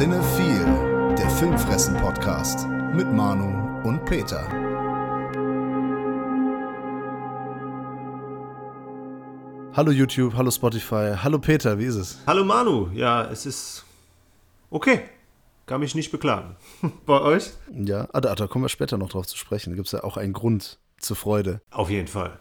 Cinephile, der Filmfressen-Podcast mit Manu und Peter. Hallo YouTube, hallo Spotify, hallo Peter, wie ist es? Hallo Manu, ja, es ist okay. Kann mich nicht beklagen. Bei euch? Ja, ah, da, da kommen wir später noch drauf zu sprechen. Da gibt es ja auch einen Grund zur Freude. Auf jeden Fall.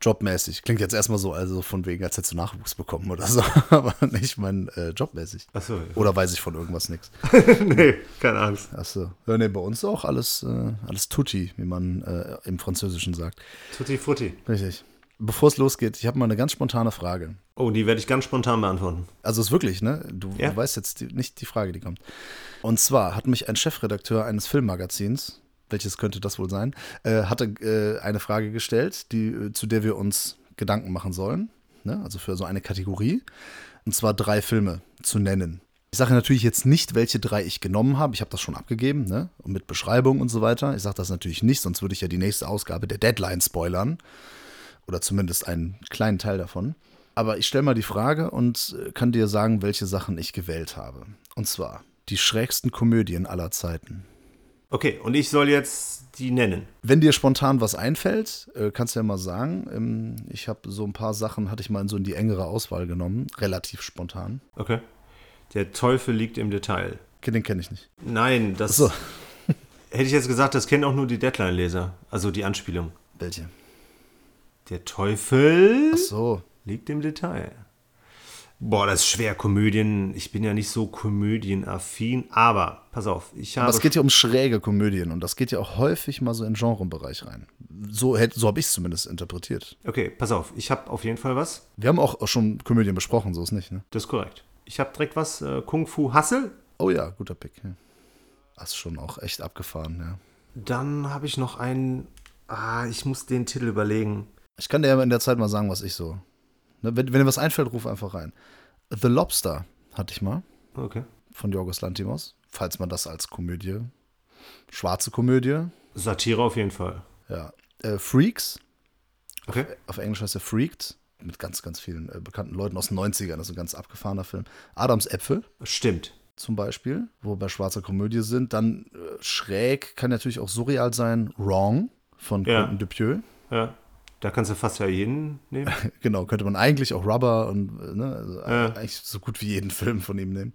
Jobmäßig. Klingt jetzt erstmal so, also von wegen, als hättest du Nachwuchs bekommen oder so. Aber nicht mein äh, jobmäßig. Achso. Oder weiß ich von irgendwas nichts. nee, keine Angst. Achso. Ja, nee, bei uns auch alles, äh, alles tutti, wie man äh, im Französischen sagt. Tutti frutti. Richtig. Bevor es losgeht, ich habe mal eine ganz spontane Frage. Oh, die werde ich ganz spontan beantworten. Also ist wirklich, ne? Du, Ja. du weißt jetzt die, nicht die Frage, die kommt. Und zwar hat mich ein Chefredakteur eines Filmmagazins, welches könnte das wohl sein, äh, hatte äh, eine Frage gestellt, die, äh, zu der wir uns Gedanken machen sollen. Ne? Also für so eine Kategorie. Und zwar drei Filme zu nennen. Ich sage natürlich jetzt nicht, welche drei ich genommen habe. Ich habe das schon abgegeben, ne? Und mit Beschreibung und so weiter. Ich sage das natürlich nicht, sonst würde ich ja die nächste Ausgabe der Deadline spoilern. Oder zumindest einen kleinen Teil davon. Aber ich stelle mal die Frage und äh, kann dir sagen, welche Sachen ich gewählt habe. Und zwar die schrägsten Komödien aller Zeiten. Okay, und ich soll jetzt die nennen. Wenn dir spontan was einfällt, äh, kannst du ja mal sagen. Ähm, Ich habe so ein paar Sachen, hatte ich mal in so in die engere Auswahl genommen, relativ spontan. Okay. Der Teufel liegt im Detail. Den kenne ich nicht. Nein, das So, hätte ich jetzt gesagt, das kennen auch nur die Deadline-Leser. Also die Anspielung. welche? Der Teufel Ach so. liegt im Detail. Boah, das ist schwer, Komödien. Ich bin ja nicht so komödienaffin, aber pass auf, ich habe. Aber es geht ja um schräge Komödien und das geht ja auch häufig mal so in den Genrebereich rein. So, hätte- so habe ich es zumindest interpretiert. okay, pass auf, ich habe auf jeden Fall was. Wir haben auch schon Komödien besprochen, so ist nicht, ne? Das ist korrekt. Ich habe direkt was. Äh, Kung Fu Hustle. Oh ja, guter Pick. Ja. Das ist schon auch echt abgefahren, ja. Dann habe ich noch einen. Ah, ich muss den Titel überlegen. Ich kann dir ja in der Zeit mal sagen, was ich so. Ne, wenn, wenn dir was einfällt, ruf einfach rein. The Lobster hatte ich mal Okay. von Jorgos Lantimos, falls man das als Komödie. Schwarze Komödie. Satire auf jeden Fall. Ja. Äh, Freaks. Okay. Auf Englisch heißt er Freaked. Mit ganz, ganz vielen äh, bekannten Leuten aus den 90ern. Das ist ein ganz abgefahrener Film. Adams Äpfel Stimmt. zum Beispiel, wo wir bei schwarzer Komödie sind. Dann äh, schräg, kann natürlich auch surreal sein. Wrong von Ja. Quentin Dupieux. Ja. Da kannst du fast ja jeden nehmen. Genau, könnte man eigentlich auch Rubber und äh, ne, also Ja. eigentlich so gut wie jeden Film von ihm nehmen.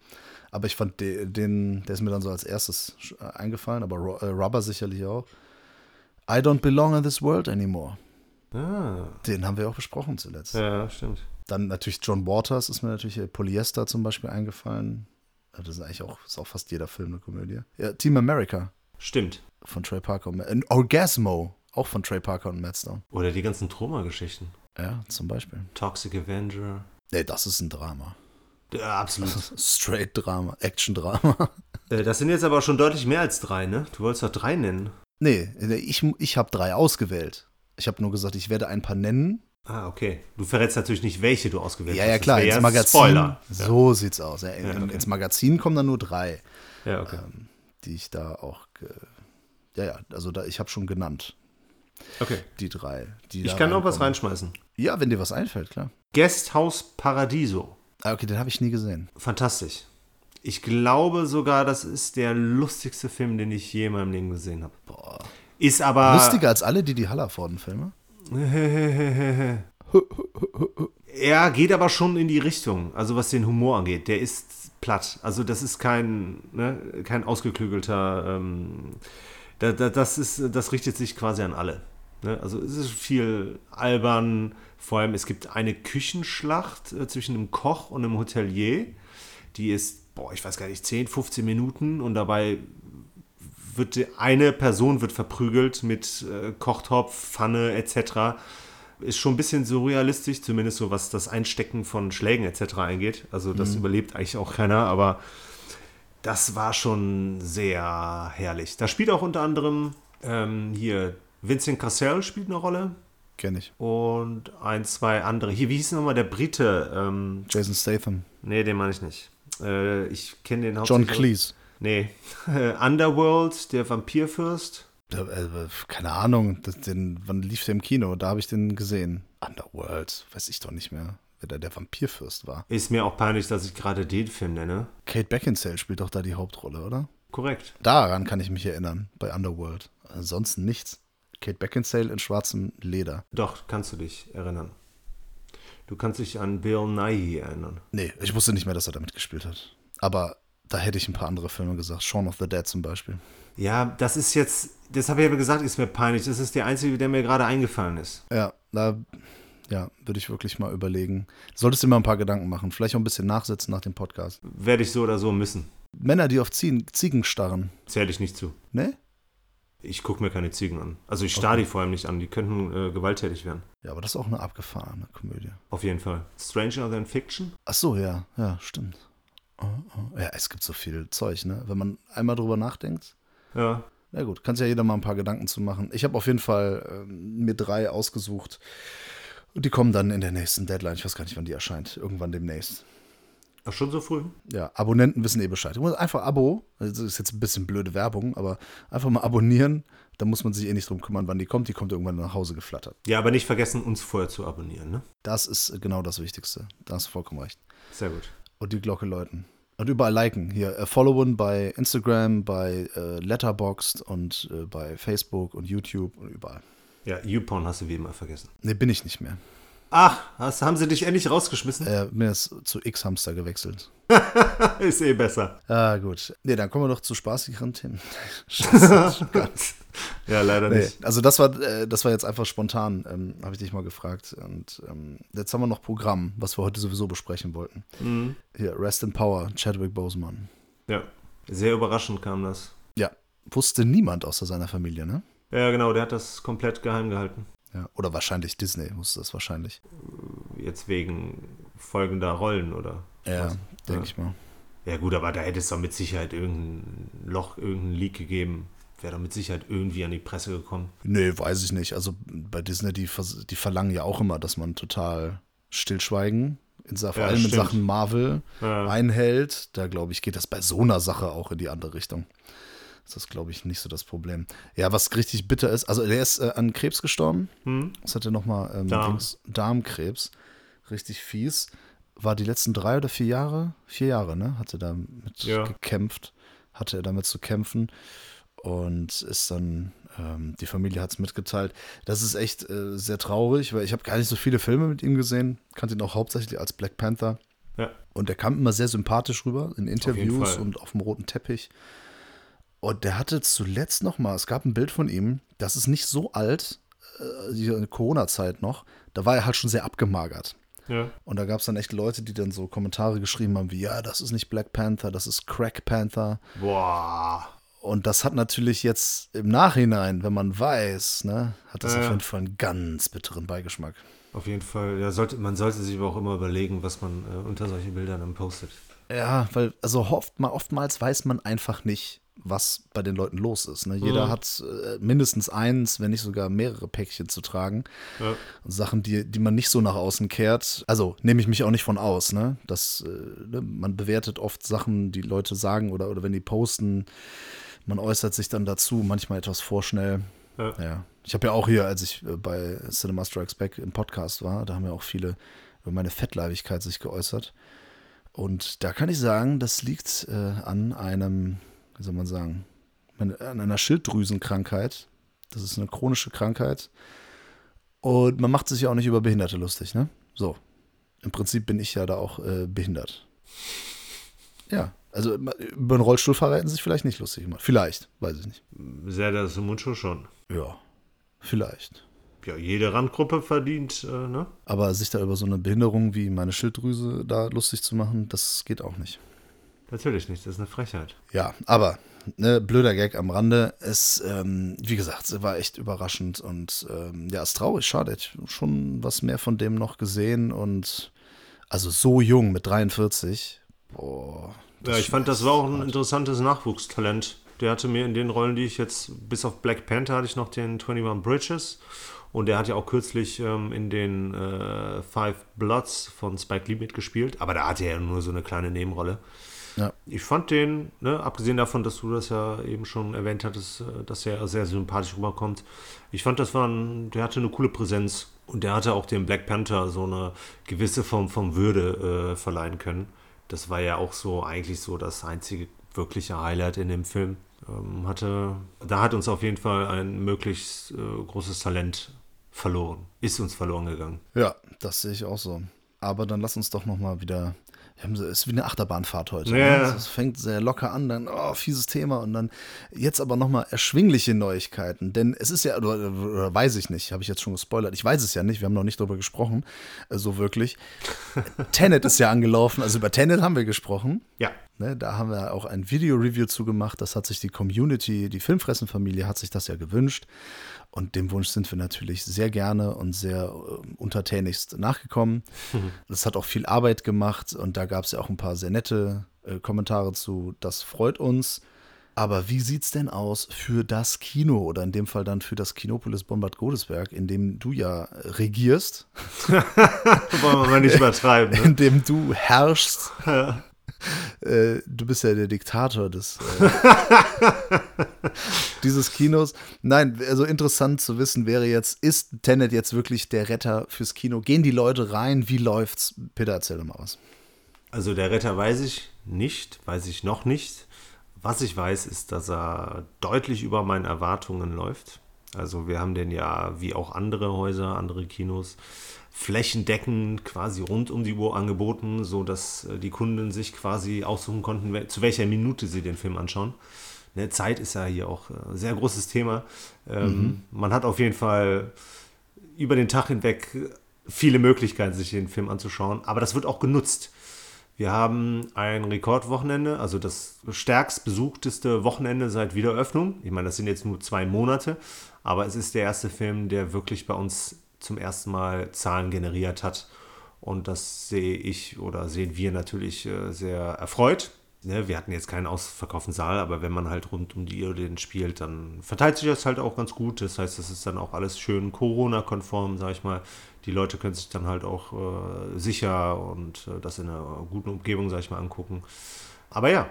Aber ich fand de, den, der ist mir dann so als erstes äh, eingefallen, aber äh, Rubber sicherlich auch. I don't belong in this world anymore. Ah. Den haben wir auch besprochen zuletzt. Ja, stimmt. Dann natürlich John Waters ist mir natürlich Polyester zum Beispiel eingefallen. Das ist eigentlich auch, ist auch fast jeder Film eine Komödie. Ja, Team America Stimmt. von Trey Parker Orgasmo, auch von Trey Parker und Matt Stone. Oder die ganzen Troma-Geschichten. Ja, zum Beispiel. Toxic Avenger. Nee, das ist ein Drama. Ja, absolut. Straight Drama, Action-Drama. äh, das sind jetzt aber schon deutlich mehr als drei, ne? Du wolltest doch drei nennen. Nee, ich, ich habe drei ausgewählt. Ich habe nur gesagt, ich werde ein paar nennen. Ah, okay. Du verrätst natürlich nicht, welche du ausgewählt Ja, hast. ja, Das klar, ins ja Magazin. Spoiler. So sieht's aus. Ja, Ja, in- okay. Ins Magazin kommen dann nur drei, Ja, okay. die ich da auch. Ja, ja, also da, ich habe schon genannt, Okay. die drei. Die Ich kann noch was reinschmeißen. Ja, wenn dir was einfällt, klar. Guesthouse Paradiso. Ah, okay, den habe ich nie gesehen. Fantastisch. Ich glaube sogar, das ist der lustigste Film, den ich je in meinem Leben gesehen habe. Ist aber. Lustiger als alle die die Hallervorden-Filme? Er geht aber schon in die Richtung, also was den Humor angeht. Der ist platt. Also das ist kein, ne, kein ausgeklügelter. Ähm, da, da, das, ist, das richtet sich quasi an alle. Ne? Also es ist viel albern. Vor allem, es gibt eine Küchenschlacht äh, zwischen einem Koch und einem Hotelier. Die ist, boah, ich weiß gar nicht, 10, 15 Minuten und dabei wird die- eine Person wird verprügelt mit äh, Kochtopf, Pfanne etc. Ist schon ein bisschen surrealistisch, zumindest so was das Einstecken von Schlägen etc. eingeht. Also das überlebt eigentlich auch keiner, aber das war schon sehr herrlich. Da spielt auch unter anderem ähm, hier Vincent Cassel spielt eine Rolle Kenn ich. und ein, zwei andere. Hier, wie hieß nochmal der Brite? Ähm, Jason Statham. nee, den meine ich nicht. Äh, ich kenne den John hauptsächlich- Cleese. Nee. Underworld, der Vampirfürst. Da, äh, keine Ahnung, den, wann lief der im Kino? Da habe ich den gesehen. Underworld, weiß ich doch nicht mehr, wer da der Vampirfürst war. Ist mir auch peinlich, dass ich gerade den Film nenne. Kate Beckinsale spielt doch da die Hauptrolle, oder? Korrekt. Daran kann ich mich erinnern, bei Underworld. Ansonsten nichts. Kate Beckinsale in schwarzem Leder. Doch, kannst du dich erinnern. Du kannst dich an Bill Nighy erinnern. Nee, ich wusste nicht mehr, dass er damit gespielt hat. Aber da hätte ich ein paar andere Filme gesagt. Shaun of the Dead zum Beispiel. Ja, das ist jetzt, das habe ich aber gesagt, ist mir peinlich. Das ist der einzige, der mir gerade eingefallen ist. Ja, da ja, würde ich wirklich mal überlegen. Solltest du dir mal ein paar Gedanken machen. Vielleicht auch ein bisschen nachsitzen nach dem Podcast. Werde ich so oder so müssen. Männer, die auf Ziegen, Ziegen starren. Zähle ich nicht zu. Ne? Ich gucke mir keine Ziegen an. Also ich starre die vor allem nicht an. Die könnten äh, gewalttätig werden. Ja, aber das ist auch eine abgefahrene Komödie. Auf jeden Fall. Stranger Than Fiction? Ach so, ja, ja, stimmt. Oh, oh. Ja, es gibt so viel Zeug, ne? Wenn man einmal drüber nachdenkt. Ja. Na gut, kann sich ja jeder mal ein paar Gedanken zu machen. Ich habe auf jeden Fall ähm, mir drei ausgesucht. Und die kommen dann in der nächsten Deadline. Ich weiß gar nicht, wann die erscheint. Irgendwann demnächst. Ach, schon so früh? Ja, Abonnenten wissen eh Bescheid. Einfach Abo, das ist jetzt ein bisschen blöde Werbung, aber einfach mal abonnieren. Da muss man sich eh nicht drum kümmern, wann die kommt. Die kommt irgendwann nach Hause geflattert. Ja, aber nicht vergessen, uns vorher zu abonnieren, ne? Das ist genau das Wichtigste. Da hast du vollkommen recht. Sehr gut. Und die Glocke läuten. Und überall liken. Hier, äh, followen bei Instagram, bei äh, Letterboxd und äh, bei Facebook und YouTube und überall. Ja, YouPorn hast du wie immer vergessen. Ne, bin ich nicht mehr. Ach, hast, haben sie dich endlich rausgeschmissen? Äh, mir ist zu X-Hamster gewechselt. ist eh besser. Ah, gut. Ne, dann kommen wir doch zu spaßigeren Themen. ja, leider Nee, nicht. also das war, äh, das war jetzt einfach spontan, ähm, habe ich dich mal gefragt. Und ähm, jetzt haben wir noch Programm, was wir heute sowieso besprechen wollten. Mhm. Hier, Rest in Power, Chadwick Boseman. Ja, sehr überraschend kam das. Ja, wusste niemand außer seiner Familie, ne? Ja, genau, der hat das komplett geheim gehalten. Ja, oder wahrscheinlich Disney wusste das wahrscheinlich. Jetzt wegen folgender Rollen, oder? Ja, denke Ja. ich mal. Ja, gut, aber da hätte es doch mit Sicherheit irgendein Loch, irgendein Leak gegeben. Wäre doch mit Sicherheit irgendwie an die Presse gekommen. Nee, weiß ich nicht. Also bei Disney, die, die verlangen ja auch immer, dass man total stillschweigen, in, vor Ja, allem in stimmt. Sachen Marvel, Ja. einhält. Da glaube ich, geht das bei so einer Sache auch in die andere Richtung. Das ist, glaube ich, nicht so das Problem. Ja, was richtig bitter ist, also der ist äh, an Krebs gestorben. Hm? Was hat er nochmal? Ähm, Darm. Dings- Darmkrebs. Richtig fies. War die letzten drei oder vier Jahre? Vier Jahre, ne? Hat er damit Ja. gekämpft. Hatte er damit zu kämpfen. Und ist dann, ähm, die Familie hat es mitgeteilt. Das ist echt äh, sehr traurig, weil ich habe gar nicht so viele Filme mit ihm gesehen. Kannte ihn auch hauptsächlich als Black Panther. Ja. Und der kam immer sehr sympathisch rüber in Interviews Fall. und auf dem roten Teppich. Und der hatte zuletzt noch mal, es gab ein Bild von ihm, das ist nicht so alt, äh, Corona-Zeit noch, da war er halt schon sehr abgemagert. Ja. Und da gab es dann echt Leute, die dann so Kommentare geschrieben haben wie, ja, das ist nicht Black Panther, das ist Crack Panther. Boah. Und das hat natürlich jetzt im Nachhinein, wenn man weiß, ne, hat das Ja, auf jeden Fall einen ganz bitteren Beigeschmack. Auf jeden Fall. Ja, sollte, man sollte sich aber auch immer überlegen, was man äh, unter solchen Bildern dann postet. Ja, weil, also oft, mal, oftmals weiß man einfach nicht, was bei den Leuten los ist. Ne? Jeder Mhm. hat äh, mindestens eins, wenn nicht sogar mehrere Päckchen zu tragen. Ja. Und Sachen, die, die man nicht so nach außen kehrt. Also nehme ich mich auch nicht von aus. Ne? Das, äh, ne? Man bewertet oft Sachen, die Leute sagen oder, oder wenn die posten. Man äußert sich dann dazu, manchmal etwas vorschnell. Ja. Ja. Ich habe ja auch hier, als ich äh, bei Cinema Strikes Back im Podcast war, da haben ja auch viele über meine Fettleibigkeit sich geäußert. Und da kann ich sagen, das liegt äh, an einem, wie soll man sagen, an einer Schilddrüsenkrankheit. Das ist eine chronische Krankheit. Und man macht sich ja auch nicht über Behinderte lustig, ne? So. Im Prinzip bin ich ja da auch äh, behindert. Ja. Also über einen Rollstuhlfahrer hätten sie sich vielleicht nicht lustig gemacht. Vielleicht, weiß ich nicht. Sehr das Mundschuh schon. Ja, vielleicht. Ja, jede Randgruppe verdient, äh, ne? Aber sich da über so eine Behinderung wie meine Schilddrüse da lustig zu machen, das geht auch nicht. Natürlich nicht, das ist eine Frechheit. Ja, aber ne, blöder Gag am Rande. Es, ähm, wie gesagt, es war echt überraschend und ähm, ja, ist traurig, schade. Ich schon was mehr von dem noch gesehen und also so jung mit 43. Boah. Ja, ich fand, das war auch ein interessantes Nachwuchstalent. Der hatte mir in den Rollen, die ich jetzt, bis auf Black Panther hatte ich noch den 21 Bridges. Und der hat ja auch kürzlich ähm, in den äh, Five Bloods von Spike Lee mitgespielt. Aber da hatte er ja nur so eine kleine Nebenrolle. Ja. Ich fand den, ne, abgesehen davon, dass du das ja eben schon erwähnt hattest, äh, dass er sehr sympathisch rüberkommt. Ich fand, das war ein, der hatte eine coole Präsenz und der hatte auch dem Black Panther so eine gewisse Form von Würde äh, verleihen können. Das war ja auch so eigentlich so das einzige wirkliche Highlight in dem Film. Ähm, hatte, da hat uns auf jeden Fall ein möglichst äh, großes Talent verloren. Ist uns verloren gegangen. Ja, das sehe ich auch so. Aber dann lass uns doch noch mal wieder es ist wie eine Achterbahnfahrt heute. Ja. Ne? Es fängt sehr locker an, dann, oh, fieses Thema und dann jetzt aber nochmal erschwingliche Neuigkeiten. Denn es ist ja, oder, oder weiß ich nicht, habe ich jetzt schon gespoilert, ich weiß es ja nicht, wir haben noch nicht darüber gesprochen, äh, so wirklich. Tenet ist ja angelaufen, also über Tenet haben wir gesprochen. Ja. Ne, da haben wir auch ein Video-Review zugemacht, das hat sich die Community, die Filmfressenfamilie hat sich das ja gewünscht. Und dem Wunsch sind wir natürlich sehr gerne und sehr äh, untertänigst nachgekommen. Mhm. Das hat auch viel Arbeit gemacht und da gab es ja auch ein paar sehr nette äh, Kommentare zu. Das freut uns. Aber wie sieht es denn aus für das Kino oder in dem Fall dann für das Kinopolis Bombard Godesberg, in dem du ja regierst? Wollen wir mal nicht übertreiben. Ne? In dem du herrschst. Ja. Äh, du bist ja der Diktator des äh, dieses Kinos. Nein, also interessant zu wissen wäre jetzt, ist Tenet jetzt wirklich der Retter fürs Kino? Gehen die Leute rein? Wie läuft's? Peter, erzähl doch mal was. Also der Retter weiß ich nicht, weiß ich noch nicht. Was ich weiß, ist, dass er deutlich über meinen Erwartungen läuft. Also wir haben den ja wie auch andere Häuser, andere Kinos flächendeckend quasi rund um die Uhr angeboten, sodass äh, die Kunden sich quasi aussuchen konnten, zu welcher Minute sie den Film anschauen. Ne, Zeit ist ja hier auch ein äh, sehr großes Thema. Ähm, mhm. Man hat auf jeden Fall über den Tag hinweg viele Möglichkeiten, sich den Film anzuschauen, aber das wird auch genutzt. Wir haben ein Rekordwochenende, also das stärkst besuchteste Wochenende seit Wiederöffnung. Ich meine, das sind jetzt nur zwei Monate, aber es ist der erste Film, der wirklich bei uns zum ersten Mal Zahlen generiert hat. Und das sehe ich oder sehen wir natürlich äh, sehr erfreut. Ne, wir hatten jetzt keinen ausverkauften Saal, aber wenn man halt rund um die Irden spielt, dann verteilt sich das halt auch ganz gut. Das heißt, das ist dann auch alles schön Corona-konform, sag ich mal. Die Leute können sich dann halt auch äh, sicher und äh, das in einer guten Umgebung, sag ich mal, angucken. Aber ja,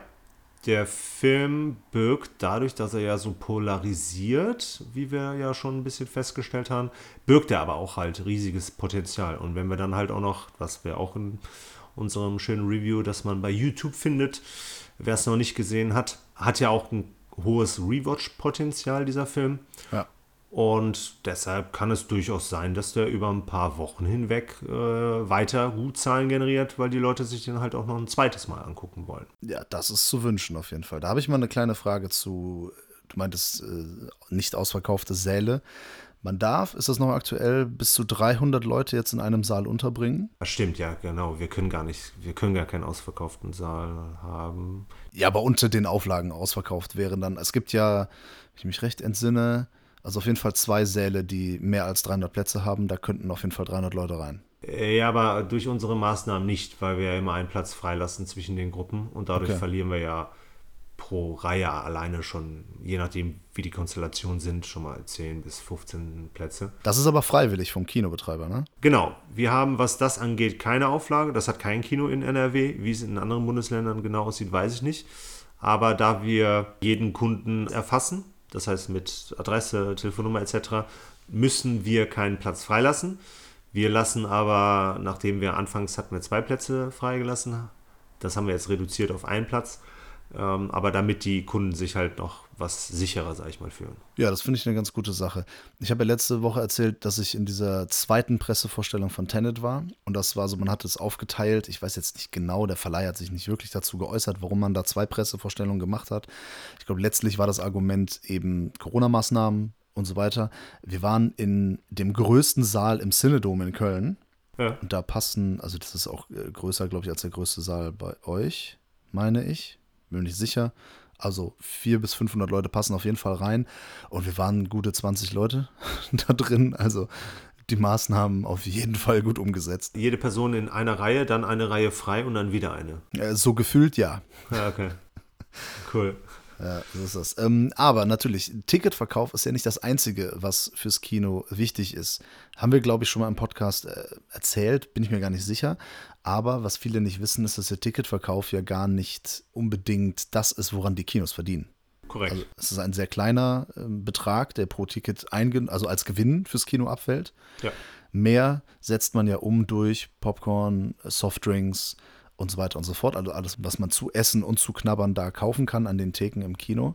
der Film birgt dadurch, dass er ja so polarisiert, wie wir ja schon ein bisschen festgestellt haben, birgt er aber auch halt riesiges Potenzial. Und wenn wir dann halt auch noch, was wir auch in unserem schönen Review, das man bei YouTube findet, wer es noch nicht gesehen hat, hat ja auch ein hohes Rewatch-Potenzial, dieser Film. Ja. Und deshalb kann es durchaus sein, dass der über ein paar Wochen hinweg äh, weiter gut Zahlen generiert, weil die Leute sich den halt auch noch ein zweites Mal angucken wollen. Ja, das ist zu wünschen auf jeden Fall. Da habe ich mal eine kleine Frage zu, du meintest äh, nicht ausverkaufte Säle. Man darf, ist das noch aktuell, bis zu 300 Leute jetzt in einem Saal unterbringen? Das stimmt, ja, genau. Wir können gar nicht, wir können gar keinen ausverkauften Saal haben. Ja, aber unter den Auflagen ausverkauft wären dann, es gibt ja, wenn ich mich recht entsinne, also auf jeden Fall zwei Säle, die mehr als 300 Plätze haben. Da könnten auf jeden Fall 300 Leute rein. Äh, ja, aber durch unsere Maßnahmen nicht, weil wir ja immer einen Platz freilassen zwischen den Gruppen und dadurch okay. verlieren wir ja pro Reihe alleine schon, je nachdem wie die Konstellationen sind, schon mal 10 bis 15 Plätze. Das ist aber freiwillig vom Kinobetreiber, ne? Genau. Wir haben, was das angeht, keine Auflage. Das hat kein Kino in NRW. Wie es in anderen Bundesländern genau aussieht, weiß ich nicht. Aber da wir jeden Kunden erfassen, das heißt mit Adresse, Telefonnummer etc., müssen wir keinen Platz freilassen. Wir lassen aber, nachdem wir anfangs hatten wir zwei Plätze freigelassen, das haben wir jetzt reduziert auf einen Platz, ähm, aber damit die Kunden sich halt noch was sicherer, sag ich mal, fühlen. Ja, das finde ich eine ganz gute Sache. Ich habe ja letzte Woche erzählt, dass ich in dieser zweiten Pressevorstellung von Tenet war. Und das war so, man hat es aufgeteilt. Ich weiß jetzt nicht genau, der Verleih hat sich nicht wirklich dazu geäußert, warum man da zwei Pressevorstellungen gemacht hat. Ich glaube, letztlich war das Argument eben Corona-Maßnahmen und so weiter. Wir waren in dem größten Saal im Cinedom in Köln. Ja. Und da passen, also das ist auch äh, größer, glaube ich, als der größte Saal bei euch, meine ich bin mir nicht sicher. Also 400 bis 500 Leute passen auf jeden Fall rein. Und wir waren gute 20 Leute da drin. Also die Maßnahmen auf jeden Fall gut umgesetzt. Jede Person in einer Reihe, dann eine Reihe frei und dann wieder eine. so gefühlt ja. Ja, okay. Cool. Ja, so ist das. Ähm, aber natürlich, Ticketverkauf ist ja nicht das Einzige, was fürs Kino wichtig ist. Haben wir, glaube ich, schon mal im Podcast äh, erzählt, bin ich mir gar nicht sicher. Aber was viele nicht wissen, ist, dass der Ticketverkauf ja gar nicht unbedingt das ist, woran die Kinos verdienen. Korrekt. Also es ist ein sehr kleiner äh, Betrag, der pro Ticket einge also als Gewinn fürs Kino abfällt. ja. Mehr setzt man ja um durch Popcorn, Softdrinks und so weiter und so fort. Also alles, was man zu essen und zu knabbern da kaufen kann an den Theken im Kino.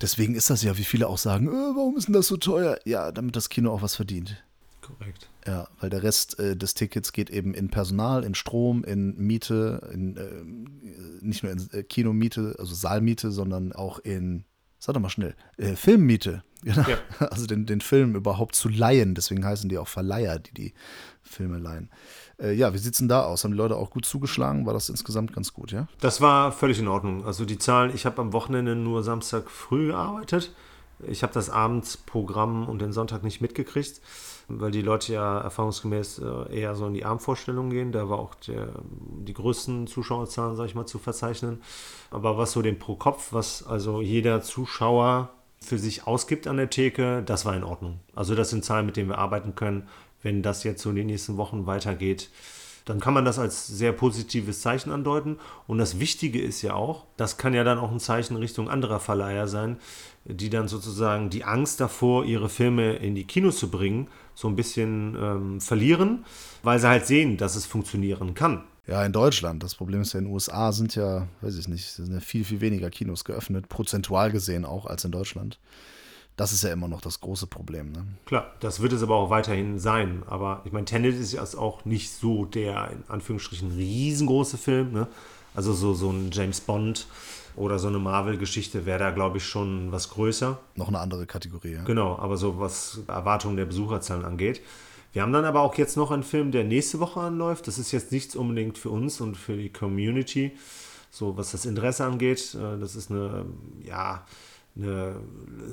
Deswegen ist das ja, wie viele auch sagen, äh, warum ist denn das so teuer? Ja, damit das Kino auch was verdient. Korrekt. Ja, weil der Rest äh, des Tickets geht eben in Personal, in Strom, in Miete, in äh, nicht nur in äh, Kinomiete, also Saalmiete, sondern auch in, sag doch mal schnell, äh, Filmmiete. Genau. Ja. Also den, den Film überhaupt zu leihen. Deswegen heißen die auch Verleiher, die die Filme leihen. Äh, ja, wie sieht's denn da aus? Haben die Leute auch gut zugeschlagen? War das insgesamt ganz gut, ja? Das war völlig in Ordnung. Also die Zahlen, ich habe am Wochenende nur Samstag früh gearbeitet. Ich habe das Abendsprogramm und den Sonntag nicht mitgekriegt, weil die Leute ja erfahrungsgemäß äh, eher so in die Abendvorstellung gehen. Da war auch der, die größten Zuschauerzahlen, sage ich mal, zu verzeichnen. Aber was so den pro Kopf, was also jeder Zuschauer für sich ausgibt an der Theke, das war in Ordnung. Also das sind Zahlen, mit denen wir arbeiten können. Wenn das jetzt so in den nächsten Wochen weitergeht, dann kann man das als sehr positives Zeichen andeuten. Und das Wichtige ist ja auch, das kann ja dann auch ein Zeichen Richtung anderer Verleiher sein, die dann sozusagen die Angst davor, ihre Filme in die Kinos zu bringen, so ein bisschen ähm, verlieren, weil sie halt sehen, dass es funktionieren kann. Ja, in Deutschland. Das Problem ist ja, in den USA sind ja, weiß ich nicht, sind ja viel, viel weniger Kinos geöffnet, prozentual gesehen auch als in Deutschland. Das ist ja immer noch das große Problem. Ne? Klar, das wird es aber auch weiterhin sein. Aber ich meine, Tenet ist ja auch nicht so der, in Anführungsstrichen, riesengroße Film. Ne? Also so, so ein James Bond oder so eine Marvel-Geschichte wäre da, glaube ich, schon was größer. Noch eine andere Kategorie. Ja? Genau, aber so was Erwartungen der Besucherzahlen angeht. Wir haben dann aber auch jetzt noch einen Film, der nächste Woche anläuft. Das ist jetzt nichts unbedingt für uns und für die Community, so was das Interesse angeht. Äh, Das ist eine, ja, eine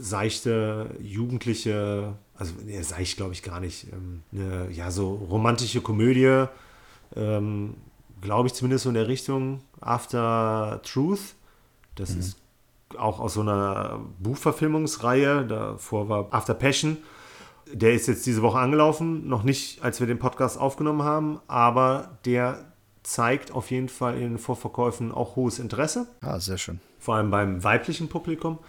seichte, jugendliche, also nee, seicht glaube ich gar nicht, ähm, eine, ja, so romantische Komödie, ähm, glaube ich zumindest so in der Richtung After Truth. Das ist auch aus so einer Buchverfilmungsreihe. Davor war After Passion. Der ist jetzt diese Woche angelaufen, noch nicht, als wir den Podcast aufgenommen haben, aber der zeigt auf jeden Fall in den Vorverkäufen auch hohes Interesse, Ah, sehr schön. vor allem beim weiblichen Publikum.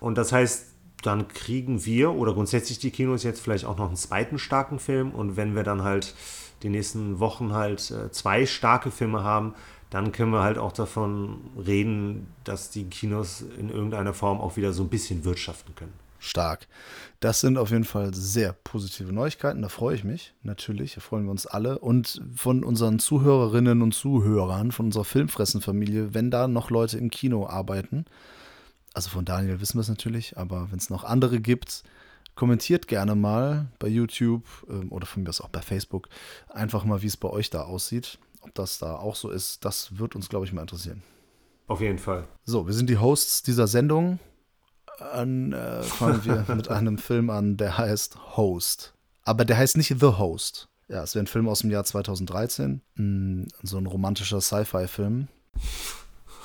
Und das heißt, dann kriegen wir oder grundsätzlich die Kinos jetzt vielleicht auch noch einen zweiten starken Film. Und wenn wir dann halt die nächsten Wochen halt äh, zwei starke Filme haben, dann können wir halt auch davon reden, dass die Kinos in irgendeiner Form auch wieder so ein bisschen wirtschaften können. Stark. Das sind auf jeden Fall sehr positive Neuigkeiten. Da freue ich mich natürlich. Da freuen wir uns alle. Und von unseren Zuhörerinnen und Zuhörern, von unserer Filmfressen-Familie, wenn da noch Leute im Kino arbeiten, also von Daniel wissen wir es natürlich, aber wenn es noch andere gibt, kommentiert gerne mal bei YouTube ähm, oder von mir aus auch bei Facebook einfach mal, wie es bei euch da aussieht. Ob das da auch so ist, das wird uns, glaube ich, mal interessieren. Auf jeden Fall. So, wir sind die Hosts dieser Sendung. An, äh, fangen wir mit einem Film an, der heißt Host. Aber der heißt nicht The Host. Ja, es wäre ein Film aus dem Jahr 2013. Mm, so ein romantischer Sci-Fi-Film.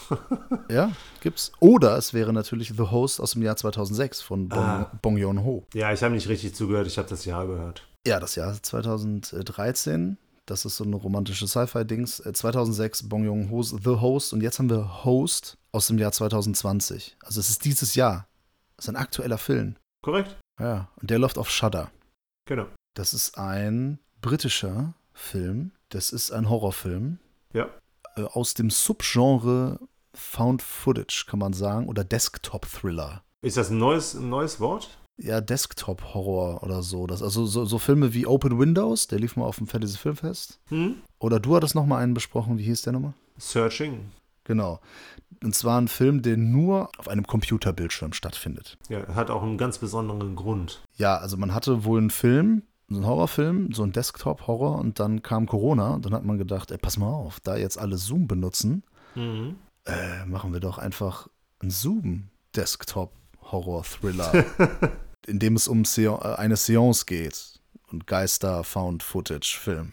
ja, gibt's. Oder es wäre natürlich The Host aus dem Jahr 2006 von Bong, Ah. Bong Joon-ho. Ja, ich habe nicht richtig zugehört, ich habe das Jahr gehört. Ja, das Jahr 2013. Das ist so eine romantische Sci-Fi-Dings. Äh, 2006 Bong Joon-ho's The Host. Und jetzt haben wir Host aus dem Jahr 2020. Also es ist dieses Jahr. Das ist ein aktueller Film. Korrekt? Ja, und der läuft auf Shudder. Genau. Das ist ein britischer Film. Das ist ein Horrorfilm Ja. äh, aus dem Subgenre Found Footage, kann man sagen, oder Desktop-Thriller. Ist das ein neues, ein neues Wort? Ja, Desktop-Horror oder so. Das, also so, so Filme wie Open Windows, der lief mal auf dem Fantasy Filmfest. Hm? Oder du hattest noch mal einen besprochen, wie hieß der nochmal? Searching. Genau. Und zwar ein Film, der nur auf einem Computerbildschirm stattfindet. Ja, hat auch einen ganz besonderen Grund. Ja, also man hatte wohl einen Film, so einen Horrorfilm, so einen Desktop-Horror und dann kam Corona und dann hat man gedacht, ey, pass mal auf, da jetzt alle Zoom benutzen, Mhm. Äh, machen wir doch einfach einen Zoom-Desktop-Horror-Thriller, in dem es um äh, eine Seance geht und Geister-Found-Footage-Film.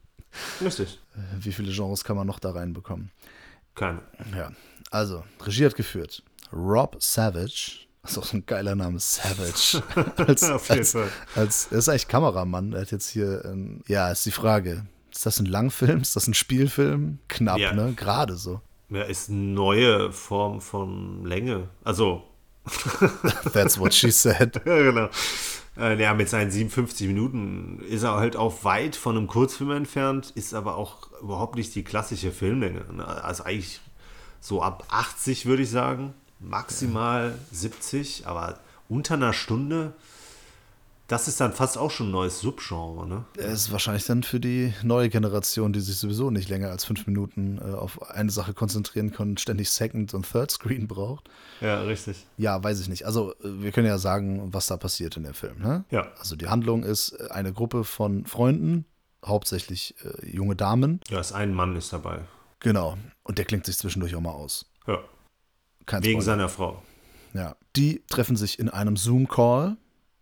Richtig. Wie viele Genres kann man noch da reinbekommen? Keine. Ja, also, Regie hat geführt Rob Savage. Das ist auch so ein geiler Name, Savage. als, Auf jeden als, Fall. als, er ist eigentlich Kameramann. Er hat jetzt hier, ähm, ja, ist die Frage. Ist das ein Langfilm? Ist das ein Spielfilm? Knapp, Ja. ne? Gerade so. Ja, ist eine neue Form von Länge. Also, That's what she said. ja, genau. Ja, mit seinen 57 Minuten ist er halt auch weit von einem Kurzfilm entfernt, ist aber auch überhaupt nicht die klassische Filmlänge. ne? Also eigentlich so ab 80 würde ich sagen, maximal 70, aber unter einer Stunde, das ist dann fast auch schon ein neues Subgenre. Ne? Er ist wahrscheinlich dann für die neue Generation, die sich sowieso nicht länger als fünf Minuten äh, auf eine Sache konzentrieren kann ständig Second und Third Screen braucht. Ja, richtig. Ja, weiß ich nicht. Also, äh, wir können ja sagen, was da passiert in dem Film. Ne? Ja. Also, die Handlung ist äh, eine Gruppe von Freunden, hauptsächlich äh, junge Damen. Ja, ist ein Mann ist dabei. Genau. Und der klingt sich zwischendurch auch mal aus. Ja, Kein wegen Spoiler. seiner Frau. Ja. Die treffen sich in einem Zoom-Call.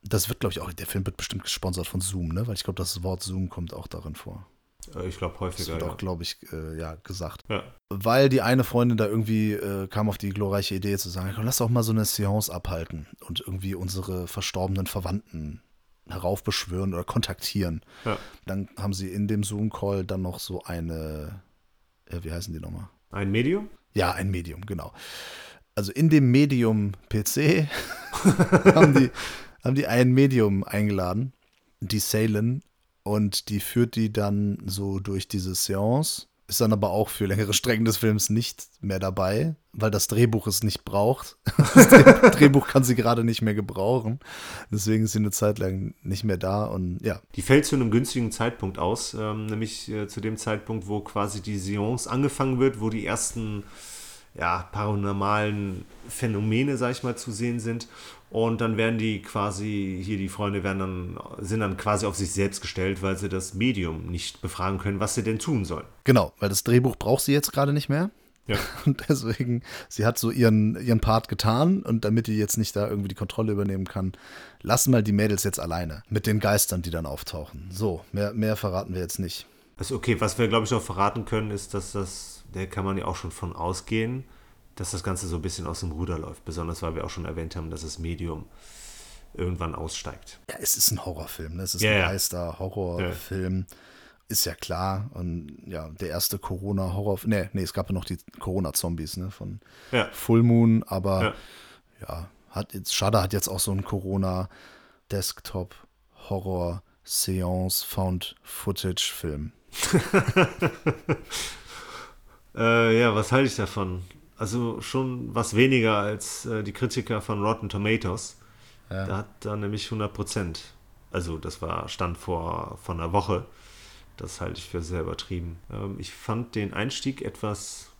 Das wird, glaube ich, auch, der Film wird bestimmt gesponsert von Zoom, ne? Weil ich glaube, das Wort Zoom kommt auch darin vor. Äh, Ich glaube Das häufiger. wird Ja. auch, glaube ich, äh, ja, gesagt. Ja. Weil die eine Freundin da irgendwie äh, kam auf die glorreiche Idee zu sagen, komm, lass doch mal so eine Seance abhalten und irgendwie unsere verstorbenen Verwandten heraufbeschwören oder kontaktieren. Ja. Dann haben sie in dem Zoom-Call dann noch so eine, ja, wie heißen die nochmal? Ein Medium? Ja, ein Medium, genau. Also in dem Medium PC haben, die, haben die ein Medium eingeladen, die Salen, und die führt die dann so durch diese Seance, ist dann aber auch für längere Strecken des Films nicht mehr dabei, weil das Drehbuch es nicht braucht. Das Dreh- Drehbuch kann sie gerade nicht mehr gebrauchen. Deswegen ist sie eine Zeit lang nicht mehr da und ja, Die fällt zu einem günstigen Zeitpunkt aus, ähm, nämlich äh, zu dem Zeitpunkt, wo quasi die Seance angefangen wird, wo die ersten ja, paranormalen Phänomene, sag ich mal, zu sehen sind. Und dann werden die quasi, hier die Freunde werden dann, sind dann quasi auf sich selbst gestellt, weil sie das Medium nicht befragen können, was sie denn tun sollen. genau, weil das Drehbuch braucht sie jetzt gerade nicht mehr. Ja. Und deswegen, sie hat so ihren, ihren Part getan und damit die jetzt nicht da irgendwie die Kontrolle übernehmen kann, lassen mal die Mädels jetzt alleine mit den Geistern, die dann auftauchen. So, mehr, mehr verraten wir jetzt nicht. Also okay, was wir glaube ich auch verraten können, ist, dass das, da kann man ja auch schon von ausgehen, dass das Ganze so ein bisschen aus dem Ruder läuft. Besonders weil wir auch schon erwähnt haben, dass das Medium irgendwann aussteigt. Ja, es ist ein Horrorfilm, ne? es ist Ja, ein ja. Geister-Horrorfilm. Ist ja klar. Und ja, der erste Corona-Horror. Nee, nee, es gab ja noch die Corona-Zombies, ne? Von Ja. Full Moon, aber Ja. ja, hat jetzt, Shudder hat jetzt auch so einen Corona-Desktop-Horror-Seance-Found-Footage-Film. Äh, ja, was halte ich davon? Also schon was weniger als äh, die Kritiker von Rotten Tomatoes. Ja. Da hat da nämlich 100 Prozent. Also das war Stand vor, vor einer Woche. Das halte ich für sehr übertrieben. Ähm, ich fand den Einstieg etwas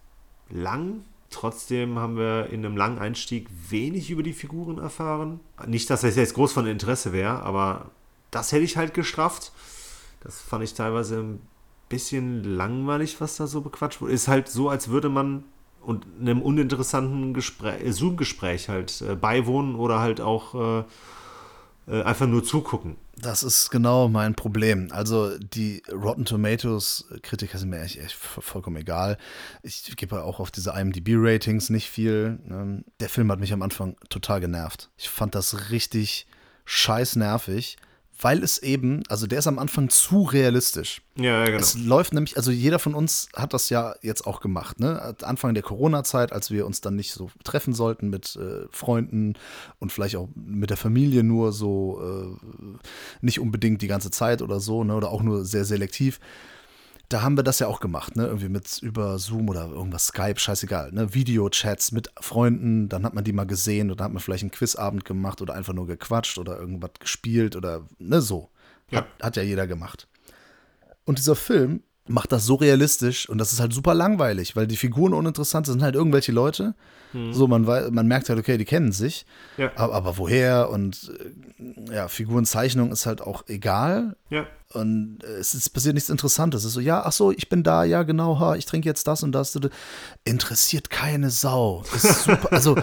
lang. Trotzdem haben wir in einem langen Einstieg wenig über die Figuren erfahren. Nicht, dass das jetzt groß von Interesse wäre, aber das hätte ich halt gestrafft. Das fand ich teilweise ein bisschen langweilig, was da so bequatscht wurde. Ist halt so, als würde man und einem uninteressanten äh, Zoom-Gespräch halt äh, beiwohnen oder halt auch äh, äh, einfach nur zugucken. Das ist genau mein Problem. Also die Rotten Tomatoes Kritiker sind mir echt, echt vollkommen egal. Ich gebe auch auf diese IMDb-Ratings nicht viel. Ähm, Der Film hat mich am Anfang total genervt. Ich fand das richtig scheiß nervig, weil es eben, also der ist am Anfang zu realistisch. Ja, ja, genau. Es läuft nämlich, also jeder von uns hat das ja jetzt auch gemacht, ne? Anfang der Corona-Zeit, als wir uns dann nicht so treffen sollten mit äh, Freunden und vielleicht auch mit der Familie nur so, äh, nicht unbedingt die ganze Zeit oder so, ne? Oder auch nur sehr selektiv. Da haben wir das ja auch gemacht, ne? Irgendwie mit über Zoom oder irgendwas Skype, scheißegal, ne? Videochats mit Freunden, dann hat man die mal gesehen oder hat man vielleicht einen Quizabend gemacht oder einfach nur gequatscht oder irgendwas gespielt oder ne so. Hat, hat ja jeder gemacht. Und dieser Film macht das so realistisch und das ist halt super langweilig, weil die Figuren uninteressant sind, sind halt irgendwelche Leute. So, man, man merkt halt, okay, die kennen sich. Ja. Aber, aber woher? Und äh, ja, Figurenzeichnung ist halt auch egal. ja. Und äh, es ist passiert nichts Interessantes. Es ist so, ja, ach so, ich bin da, ja, genau, ha, ich trinke jetzt das und das. Interessiert keine Sau. Ist super. Also,